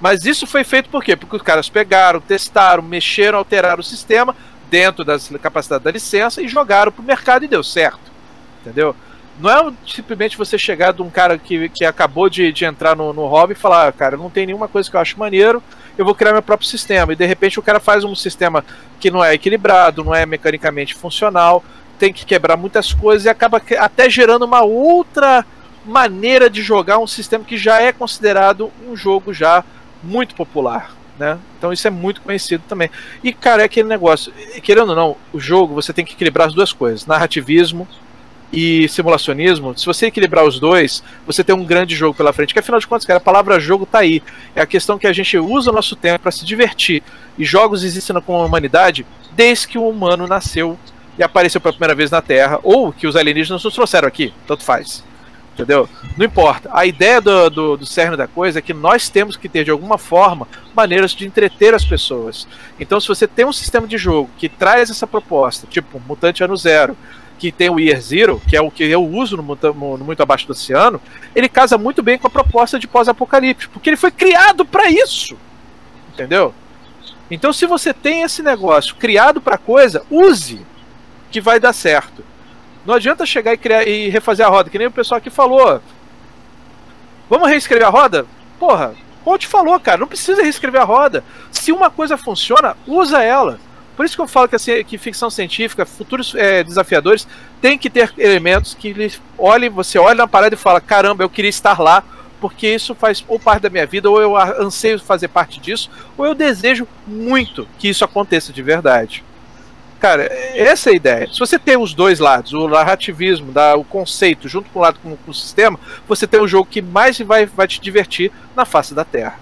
Mas isso foi feito por quê? Porque os caras pegaram, testaram, mexeram, alteraram o sistema dentro das capacidades da licença e jogaram pro mercado e deu certo. Entendeu? Não é simplesmente você chegar de um cara que, que acabou de, de entrar no, no hobby e falar, ah, cara, não tem nenhuma coisa que eu acho maneiro, eu vou criar meu próprio sistema. E de repente o cara faz um sistema que não é equilibrado, não é mecanicamente funcional, tem que quebrar muitas coisas e acaba até gerando uma outra maneira de jogar um sistema que já é considerado um jogo já muito popular. Né? Então isso é muito conhecido também. E, cara, é aquele negócio, querendo ou não, o jogo você tem que equilibrar as duas coisas, narrativismo e simulacionismo. Se você equilibrar os dois, você tem um grande jogo pela frente. Que afinal de contas, cara, a palavra jogo tá aí. É a questão que a gente usa o nosso tempo para se divertir. E jogos existem na humanidade desde que o humano nasceu e apareceu pela primeira vez na Terra, ou que os alienígenas nos trouxeram aqui, tanto faz. Entendeu? Não importa. A ideia do, do, do cerne da coisa é que nós temos que ter, de alguma forma, maneiras de entreter as pessoas. Então, se você tem um sistema de jogo que traz essa proposta, tipo Mutante Ano Zero, que tem o Year Zero, que é o que eu uso no, no Muito Abaixo do Oceano, ele casa muito bem com a proposta de pós-apocalipse, porque ele foi criado para isso. Entendeu? Então, se você tem esse negócio criado para coisa, use, que vai dar certo. Não adianta chegar e criar e refazer a roda, que nem o pessoal aqui falou. Vamos reescrever a roda? Porra, como te falou, cara, não precisa reescrever a roda. Se uma coisa funciona, usa ela. Por isso que eu falo que, assim, que ficção científica, futuros é, desafiadores, tem que ter elementos que olhem, você olha na parada e fala, caramba, eu queria estar lá, porque isso faz ou parte da minha vida, ou eu anseio fazer parte disso, ou eu desejo muito que isso aconteça de verdade. Cara, essa é a ideia. Se você tem os dois lados, o narrativismo, da, o conceito, junto com o lado com, com o sistema, você tem um jogo que mais vai, vai te divertir na face da Terra.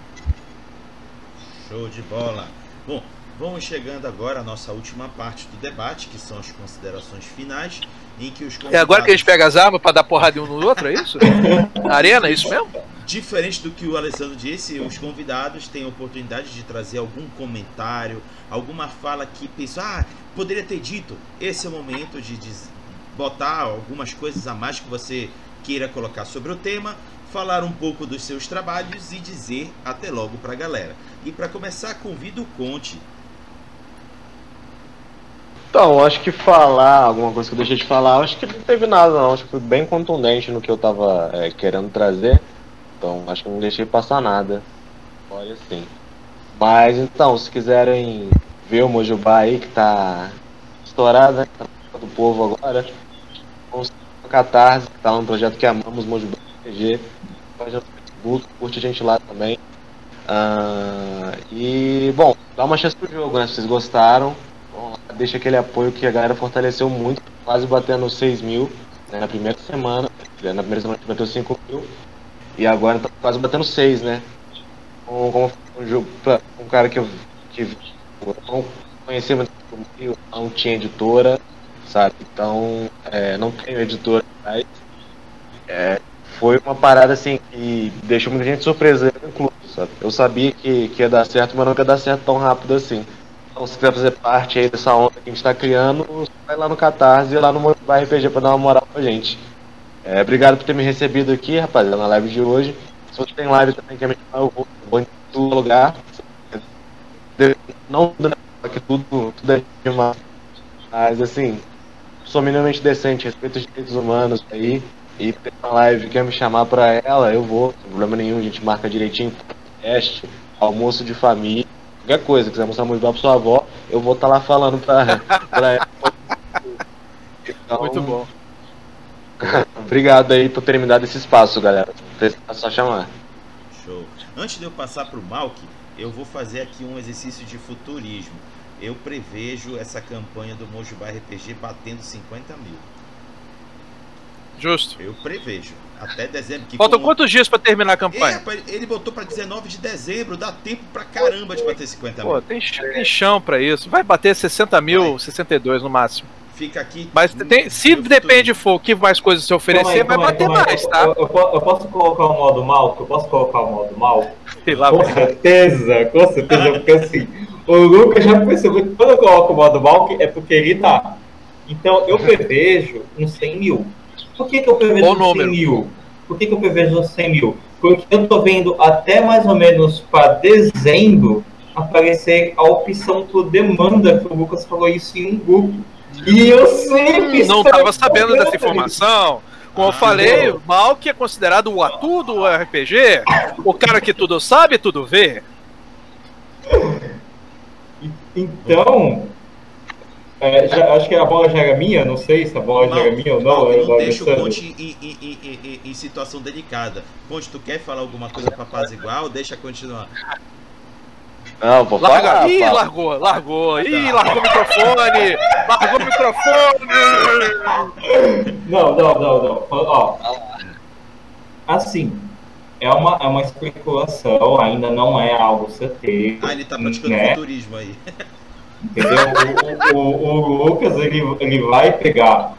Show de bola. Bom, vamos chegando agora à nossa última parte do debate, que são as considerações finais, em que os convidados... É agora que a gente pega as armas para dar porrada um no outro, é isso? Arena, é isso mesmo? Diferente do que o Alessandro disse, os convidados têm a oportunidade de trazer algum comentário, alguma fala que pensou, ah, poderia ter dito. Esse é o momento de botar algumas coisas a mais que você queira colocar sobre o tema, falar um pouco dos seus trabalhos e dizer até logo para a galera. E para começar, convido o Conte. Então, acho que falar alguma coisa que eu deixei de falar, acho que não teve nada não, acho que foi bem contundente no que eu estava é, querendo trazer. Então, acho que não deixei passar nada. Olha assim. Mas então, se quiserem ver o Mojubá aí que tá estourado, né? Tá do povo agora. Vamos no Catarse, que tá um projeto que amamos, Mojubá RPG. Página no Facebook, curte a gente lá também. Uh, e, bom, dá uma chance pro jogo, né? Se vocês gostaram, deixa aquele apoio que a galera fortaleceu muito, quase batendo 6 mil né, na primeira semana. Na primeira semana bateu 5 mil. E agora tá quase batendo 6, né? Como um pra um cara que, que não conhecia muito não tinha editora, sabe? Então, é, não tenho editora, mas é, foi uma parada assim que deixou muita gente surpresa, incluso, sabe? Eu sabia que, que ia dar certo, mas não ia dar certo tão rápido assim. Então, se quiser fazer parte aí dessa onda que a gente está criando, vai lá no Catarse e lá no Mobile RPG dar uma moral pra gente. É, obrigado por ter me recebido aqui, rapaziada, na live de hoje. Se você tem live também quer me chamar, eu vou, vou em todo lugar não que tudo, tudo é demais. Mas assim, sou minimamente decente, respeito os direitos humanos aí. E tem uma live quer me chamar pra ela, eu vou, sem problema nenhum, a gente marca direitinho, teste, almoço de família, qualquer coisa, quiser mostrar muito pra sua avó, eu vou estar tá lá falando pra, pra ela. Então, muito bom. Obrigado aí por dado esse espaço, galera. É só chamar. Show. Antes de eu passar pro Malk, eu vou fazer aqui um exercício de futurismo. Eu prevejo essa campanha do Mojubá RPG batendo 50 mil. Justo. Eu prevejo. Até dezembro. Que Faltam como... quantos dias para terminar a campanha? É, ele botou para 19 de dezembro. Dá tempo pra caramba de bater 50 Pô, mil. Tem, tem chão para isso. Vai bater 60 mil, Vai. 62 no máximo. Fica aqui. Mas tem, se depende for o que mais coisas se oferecer, vai bater mais, tá? Eu, eu, eu, posso colocar o modo mal? Eu posso colocar o modo mal? com certeza, com certeza, porque assim, o Lucas já percebeu que quando eu coloco o modo mal é porque ele tá. Então eu prevejo uns 100 mil. Por que, que eu prevejo uns 100 mil? Por que, que eu prevejo uns 100 mil? Porque eu tô vendo até mais ou menos para dezembro aparecer a opção por demanda, que o Lucas falou isso em um grupo. E eu sempre Não estava sabendo dessa informação. Como eu falei, o Malk é considerado o atu do RPG, o cara que tudo sabe, tudo vê. Então, é, já- acho que a bola já era minha, não sei se a bola já era minha ou não. Malk, é não deixa o. Conte em, em- em- em- em- em situação delicada. Conte, tu quer falar alguma coisa pra paz igual? Deixa continuar. Não, vou Larga. falar. Ih, largou, largou. Ih, largou o microfone. Largou o microfone. Não, não, não, não. Ó, assim, é uma, é uma especulação, ainda não é algo certeiro. Ah, ele tá praticando né? futurismo aí. Entendeu? O, o, o, Lucas, ele, ele vai pegar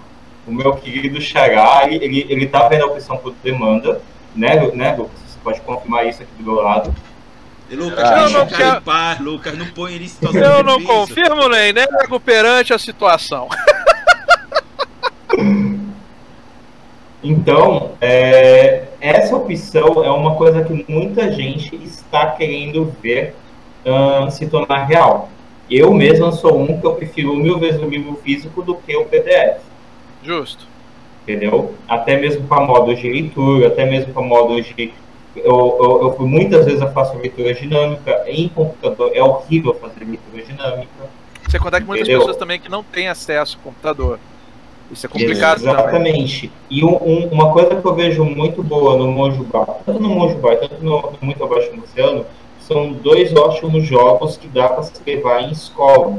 o meu querido Xará, ele, ele, ele tá vendo a opção por demanda, né, né, Lucas? Você pode confirmar isso aqui do meu lado. Lucas, Ah, deixa o não cara em paz, Lucas. Não põe ele em situação Eu não difícil. confirmo nem nego perante a situação. Então, é, essa opção é uma coisa que muita gente está querendo ver ahn, se tornar real. Eu mesmo sou um que eu prefiro mil vezes o livro físico do que o PDF. Justo. entendeu? Até mesmo para modos de leitura, até mesmo para modos de. Eu, eu, eu fui muitas vezes eu faço leitura dinâmica em computador, é horrível fazer leitura dinâmica. Você contar que muitas Entendeu? pessoas também que não têm acesso ao computador. Isso é complicado também. Exatamente. E um- um- uma coisa que eu vejo muito boa no Mojubá, tanto no Mojubá tanto no, no Muito Abaixo do Oceano, são dois ótimos jogos que dá para se levar em escola.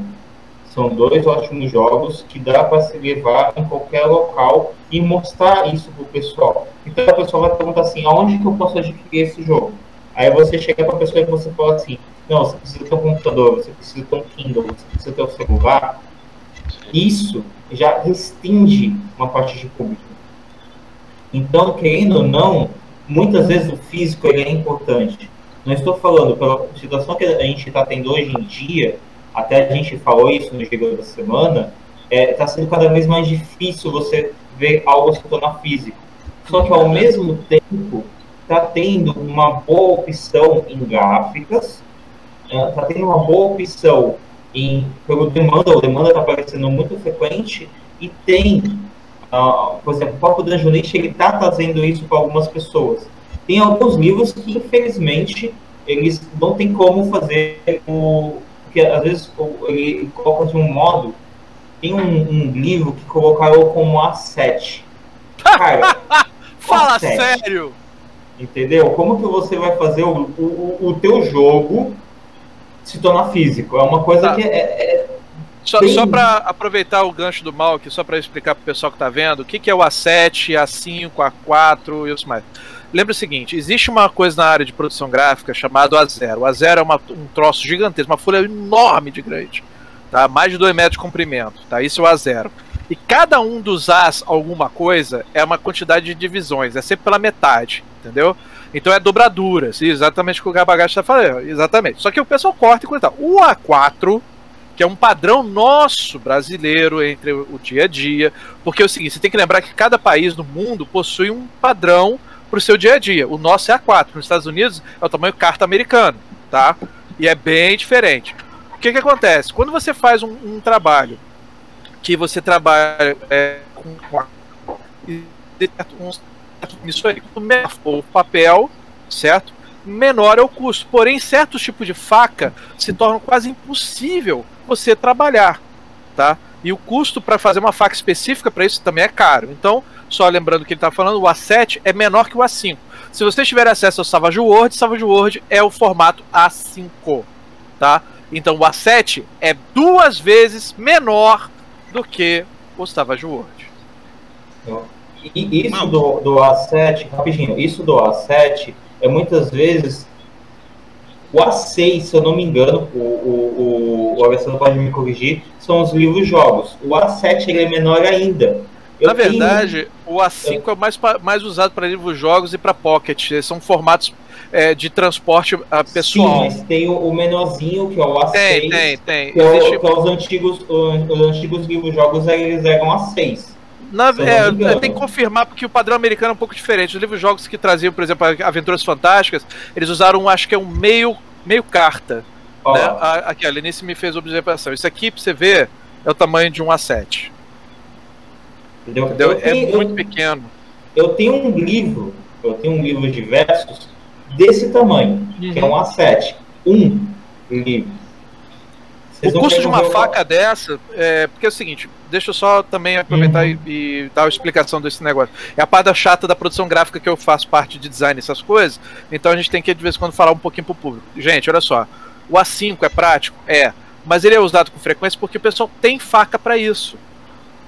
São dois ótimos jogos que dá para se levar em qualquer local e mostrar isso pro pessoal. Então a pessoa vai perguntar assim, aonde que eu posso adquirir esse jogo? Aí você chega para a pessoa e você fala assim, não, você precisa ter um computador, você precisa ter um Kindle, você precisa ter um celular. Isso já restringe uma parte de público. Então, querendo ou não, muitas vezes o físico ele é importante. Não estou falando pela situação que a gente está tendo hoje em dia, até a gente falou isso no Giro da Semana, está sendo cada vez mais difícil você ver algo se tornar físico. Só que ao mesmo tempo está tendo uma boa opção em gráficas, está tendo uma boa opção em pelo demanda, o demanda está aparecendo muito frequente e tem, ah, por exemplo, o Papo Danjonite ele está trazendo isso para algumas pessoas. Tem alguns livros que infelizmente eles não tem como fazer o porque às vezes o- ele coloca de um modo. Tem um, um livro que colocaram como A7. Cara, Fala Sério. sério! entendeu? Como que você vai fazer o, o, o teu jogo se tornar físico? É uma coisa Tá. que é, é- Só, só pra aproveitar o gancho do mal aqui, só pra explicar pro pessoal que tá vendo, o que, que é o A7, A5, A4 e os mais. Lembra o seguinte, existe uma coisa na área de produção gráfica chamada A0. O A0 é uma- um troço gigantesco, uma folha enorme de grande. Tá? Mais de 2 metros de comprimento. Tá? Isso é o A0. E cada um dos As alguma coisa é uma quantidade de divisões, é sempre pela metade, entendeu? Então é dobraduras, exatamente o que o Gabagashi está falando, exatamente. Só que o pessoal corta e coisa. O A4, que é um padrão nosso brasileiro entre o dia a dia, porque é o seguinte, você tem que lembrar que cada país no mundo possui um padrão para o seu dia a dia. O nosso é A4, nos Estados Unidos é o tamanho carta americano, tá? E é bem diferente. O que que acontece? Quando você faz um, um trabalho que você trabalha é, com nisso aí, o papel, certo? Menor é o custo. Porém, certos tipos de faca se tornam quase impossível você trabalhar, tá? E o custo para fazer uma faca específica para isso também é caro. Então, só lembrando que ele está falando, o A7 é menor que o A5. Se você tiver acesso ao Savage Word, Savage Word é o formato A5, tá? Então o A7 é duas vezes menor do que o Savage Word. Isso do, do A7, rapidinho, isso do A7 é muitas vezes o A6, se eu não me engano, o, o, o, o Alessandro pode me corrigir, são os livros jogos. O A7 ele é menor ainda. Eu Na tenho- verdade, o A5 é o mais, mais usado para livros jogos e para pocket. São formatos é, de transporte ah, Sim, pessoal. mas tem o, o menorzinho, que é o A6. tem, tem, tem. Que, é Existe- que é os antigos, os, os antigos livros jogos eles eram A6. Na, é, tem que confirmar porque o padrão americano é um pouco diferente. Os livros jogos que traziam, por exemplo, Aventuras Fantásticas, eles usaram, acho que é um meio, meio carta. Ó, Né? A- Aqui, a Lenice me fez observação. Isso aqui, pra você ver, é o tamanho de um A7. Entendeu? Entendeu? Eu É tenho- muito eu- pequeno. eu tenho um livro, eu tenho um livro de versos desse tamanho, uhum. que é um A7. Um livro. Vocês o custo de uma faca dessa, é, porque é o seguinte, deixa eu só também aproveitar uhum. e, e, dar a explicação desse negócio. É a parte chata da produção gráfica que eu faço parte de design essas coisas, então a gente tem que de vez em quando falar um pouquinho pro público. Gente, olha só, o A5 é prático? É, mas ele é usado com frequência porque o pessoal tem faca para isso.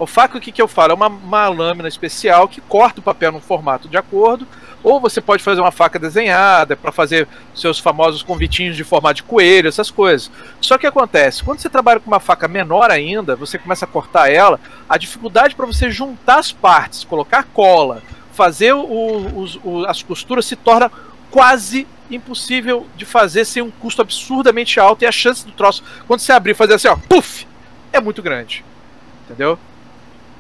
O faca, o que, que eu falo? É uma, uma lâmina especial que corta o papel no formato de acordo ou você pode fazer uma faca desenhada para fazer seus famosos convitinhos de formato de coelho, essas coisas. Só que acontece, quando você trabalha com uma faca menor ainda, você começa a cortar ela, a dificuldade para você juntar as partes, colocar cola, fazer o, o, as costuras se torna quase impossível de fazer sem um custo absurdamente alto e a chance do troço, quando você abrir fazer assim, ó, puff, é muito grande. Entendeu?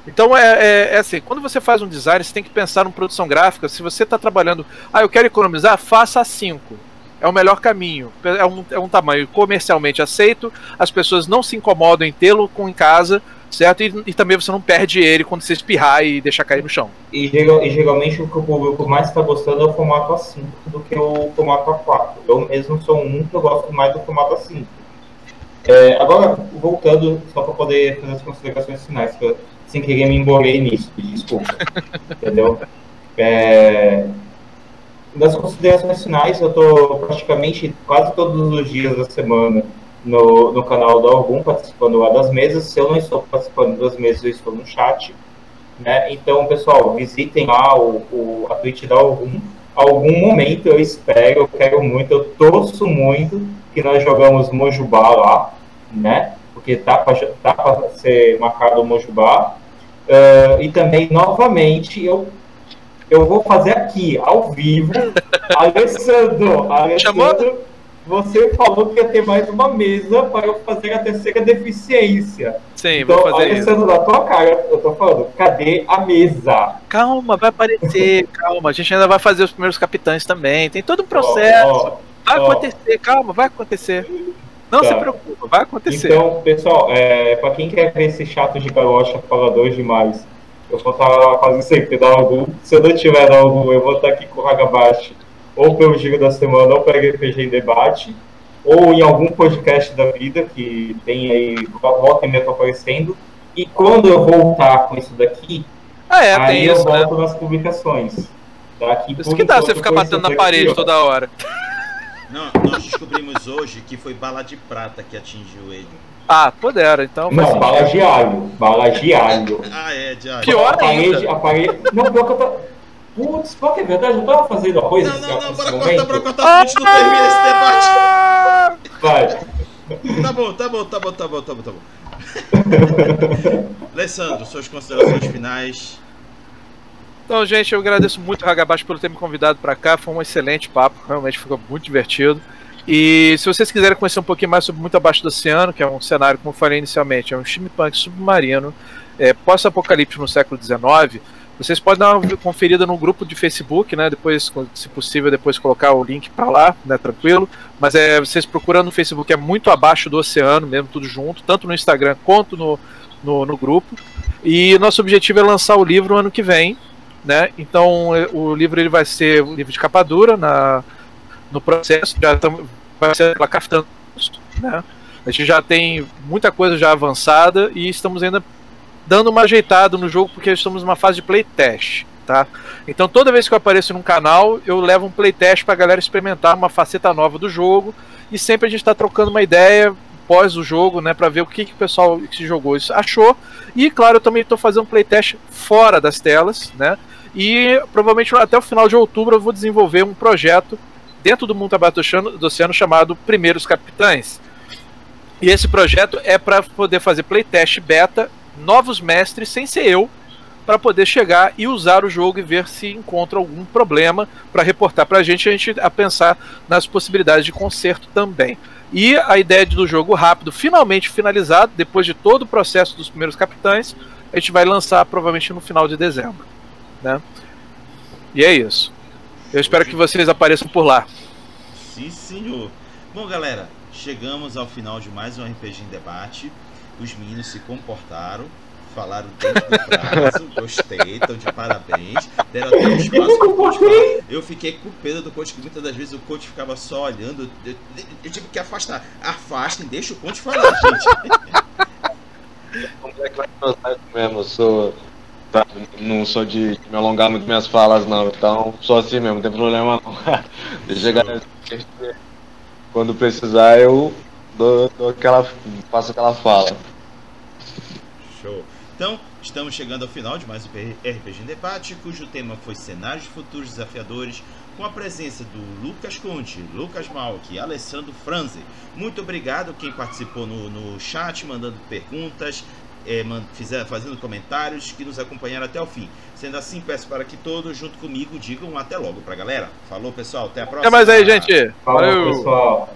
Então é, é, é, assim, quando você faz um design, você tem que pensar em produção gráfica. Se você está trabalhando, ah, eu quero economizar, faça a 5. É o melhor caminho. É um, é um tamanho comercialmente aceito, as pessoas não se incomodam em tê-lo com em casa, certo? E, e, também você não perde ele quando você espirrar e deixar cair no chão. E, e geralmente o que o público mais está gostando é o formato A5 do que o formato A4. Eu mesmo sou um que eu gosto mais do formato A5. É, agora, voltando, só para poder fazer as considerações finais, que eu sem querer me embolei nisso, desculpa. entendeu? É, das considerações finais, eu estou praticamente quase todos os dias da semana no, no canal do Algum, participando lá das mesas. Se eu não estou participando das mesas, eu estou no chat. Né? Então, pessoal, visitem lá o, o, a Twitch da Algum. Algum momento eu espero, eu quero muito, eu torço muito que nós jogamos Mojubá lá, né? Porque tá para tá ser marcado o Mojubá. Uh, e também, novamente, eu, eu vou fazer aqui, ao vivo. Alessandro, Alessandro, você falou que ia ter mais uma mesa para eu fazer a terceira deficiência. Sim, então, vou fazer Alessandro, isso. na tua cara, eu tô falando, cadê a mesa? Calma, vai aparecer, calma. A gente ainda vai fazer os primeiros capitães também. Tem todo um processo. Oh, oh, vai oh. acontecer, calma, vai acontecer. Não tá. se preocupa, vai acontecer. Então, pessoal, é, para quem quer ver esse chato de galocha falador demais, eu vou estar quase sempre da algum. Se eu não tiver da algum, eu vou estar aqui com o Hagabashi, ou pelo Giro da Semana, ou pelo RPG em Debate, ou em algum podcast da vida que tem aí, volta e meia aparecendo. E quando eu voltar com isso daqui, ah, é, aí eu isso, né? volto né? nas publicações. Daqui, isso que dá você ficar batendo na parede aqui, toda hora. Não, nós descobrimos hoje que foi bala de prata que atingiu ele. Ah, pudera, então. Não, bala de alho. Bala de alho. ah, é, de alho. Pior a parede, ainda. A parede... Não, pior que eu tô. Putz, qual que é verdade? Eu tava fazendo a coisa. Não, não, não, bora cortar, bora cortar, a gente não termina esse debate. Vai. Tá bom, tá bom, tá bom, tá bom, tá bom, tá bom. Alessandro, suas considerações finais. Então, gente, eu agradeço muito o Hagabashi por ter me convidado para cá. Foi um excelente papo, realmente ficou muito divertido. E se vocês quiserem conhecer um pouquinho mais sobre Muito Abaixo do Oceano, que é um cenário, como eu falei inicialmente, é um steampunk submarino, é, pós-apocalipse no século XIX, vocês podem dar uma conferida no grupo de Facebook, né? Depois, se possível, depois colocar o link para lá, né? Tranquilo. Mas é, vocês procurando no Facebook é muito abaixo do oceano, mesmo tudo junto, tanto no Instagram quanto no, no, no grupo. E nosso objetivo é lançar o livro ano que vem, né? Então é, o livro ele vai ser um livro de capa dura na, no processo, já tam, vai ser pela Caftan, né? A gente já tem muita coisa já avançada e estamos ainda dando uma ajeitada no jogo porque estamos numa fase de playtest, tá? Então toda vez que eu apareço num canal, eu levo um playtest para a galera experimentar uma faceta nova do jogo e sempre a gente está trocando uma ideia pós o jogo, né, para ver o que, que o pessoal que jogou isso achou. E claro, eu também estou fazendo um playtest fora das telas, né? E provavelmente até o final de outubro eu vou desenvolver um projeto dentro do mundo do oceano chamado Primeiros Capitães. E esse projeto é para poder fazer playtest beta, novos mestres, sem ser eu, para poder chegar e usar o jogo e ver se encontra algum problema para reportar para a gente, a gente a pensar nas possibilidades de conserto também. E a ideia do jogo rápido, finalmente finalizado, depois de todo o processo dos primeiros capitães, a gente vai lançar provavelmente no final de dezembro né? E é isso. Eu espero que vocês apareçam por lá. Sim, senhor. Bom, galera, chegamos ao final de mais um RPG em debate. Os meninos se comportaram, falaram dentro do prazo, gostei, estão de parabéns, deram até um espaço pro coach falar. Eu fiquei com pena do coach, que muitas das vezes o coach ficava só olhando. Eu, eu tive que afastar. Afastem, deixa o coach falar, gente. Como é que vai mesmo? Eu sou. Tá, Não sou de me alongar muito minhas falas, não. Então, sou assim mesmo, não tem problema não. Deixa galera. Quando precisar, eu dou, dou aquela. faço aquela fala. Show. Então, estamos chegando ao final de mais um RPG em Debate, cujo tema foi Cenários Futuros Desafiadores, com a presença do Lucas Conte, Lucas Malk e Alessandro Franze. Muito obrigado quem participou no, no chat, mandando perguntas, é, man, fizer, fazendo comentários, que nos acompanharam até o fim. Sendo assim, peço para que todos, junto comigo, digam até logo pra galera. Falou, pessoal. Até a próxima. Até mais aí, gente. Valeu. pessoal.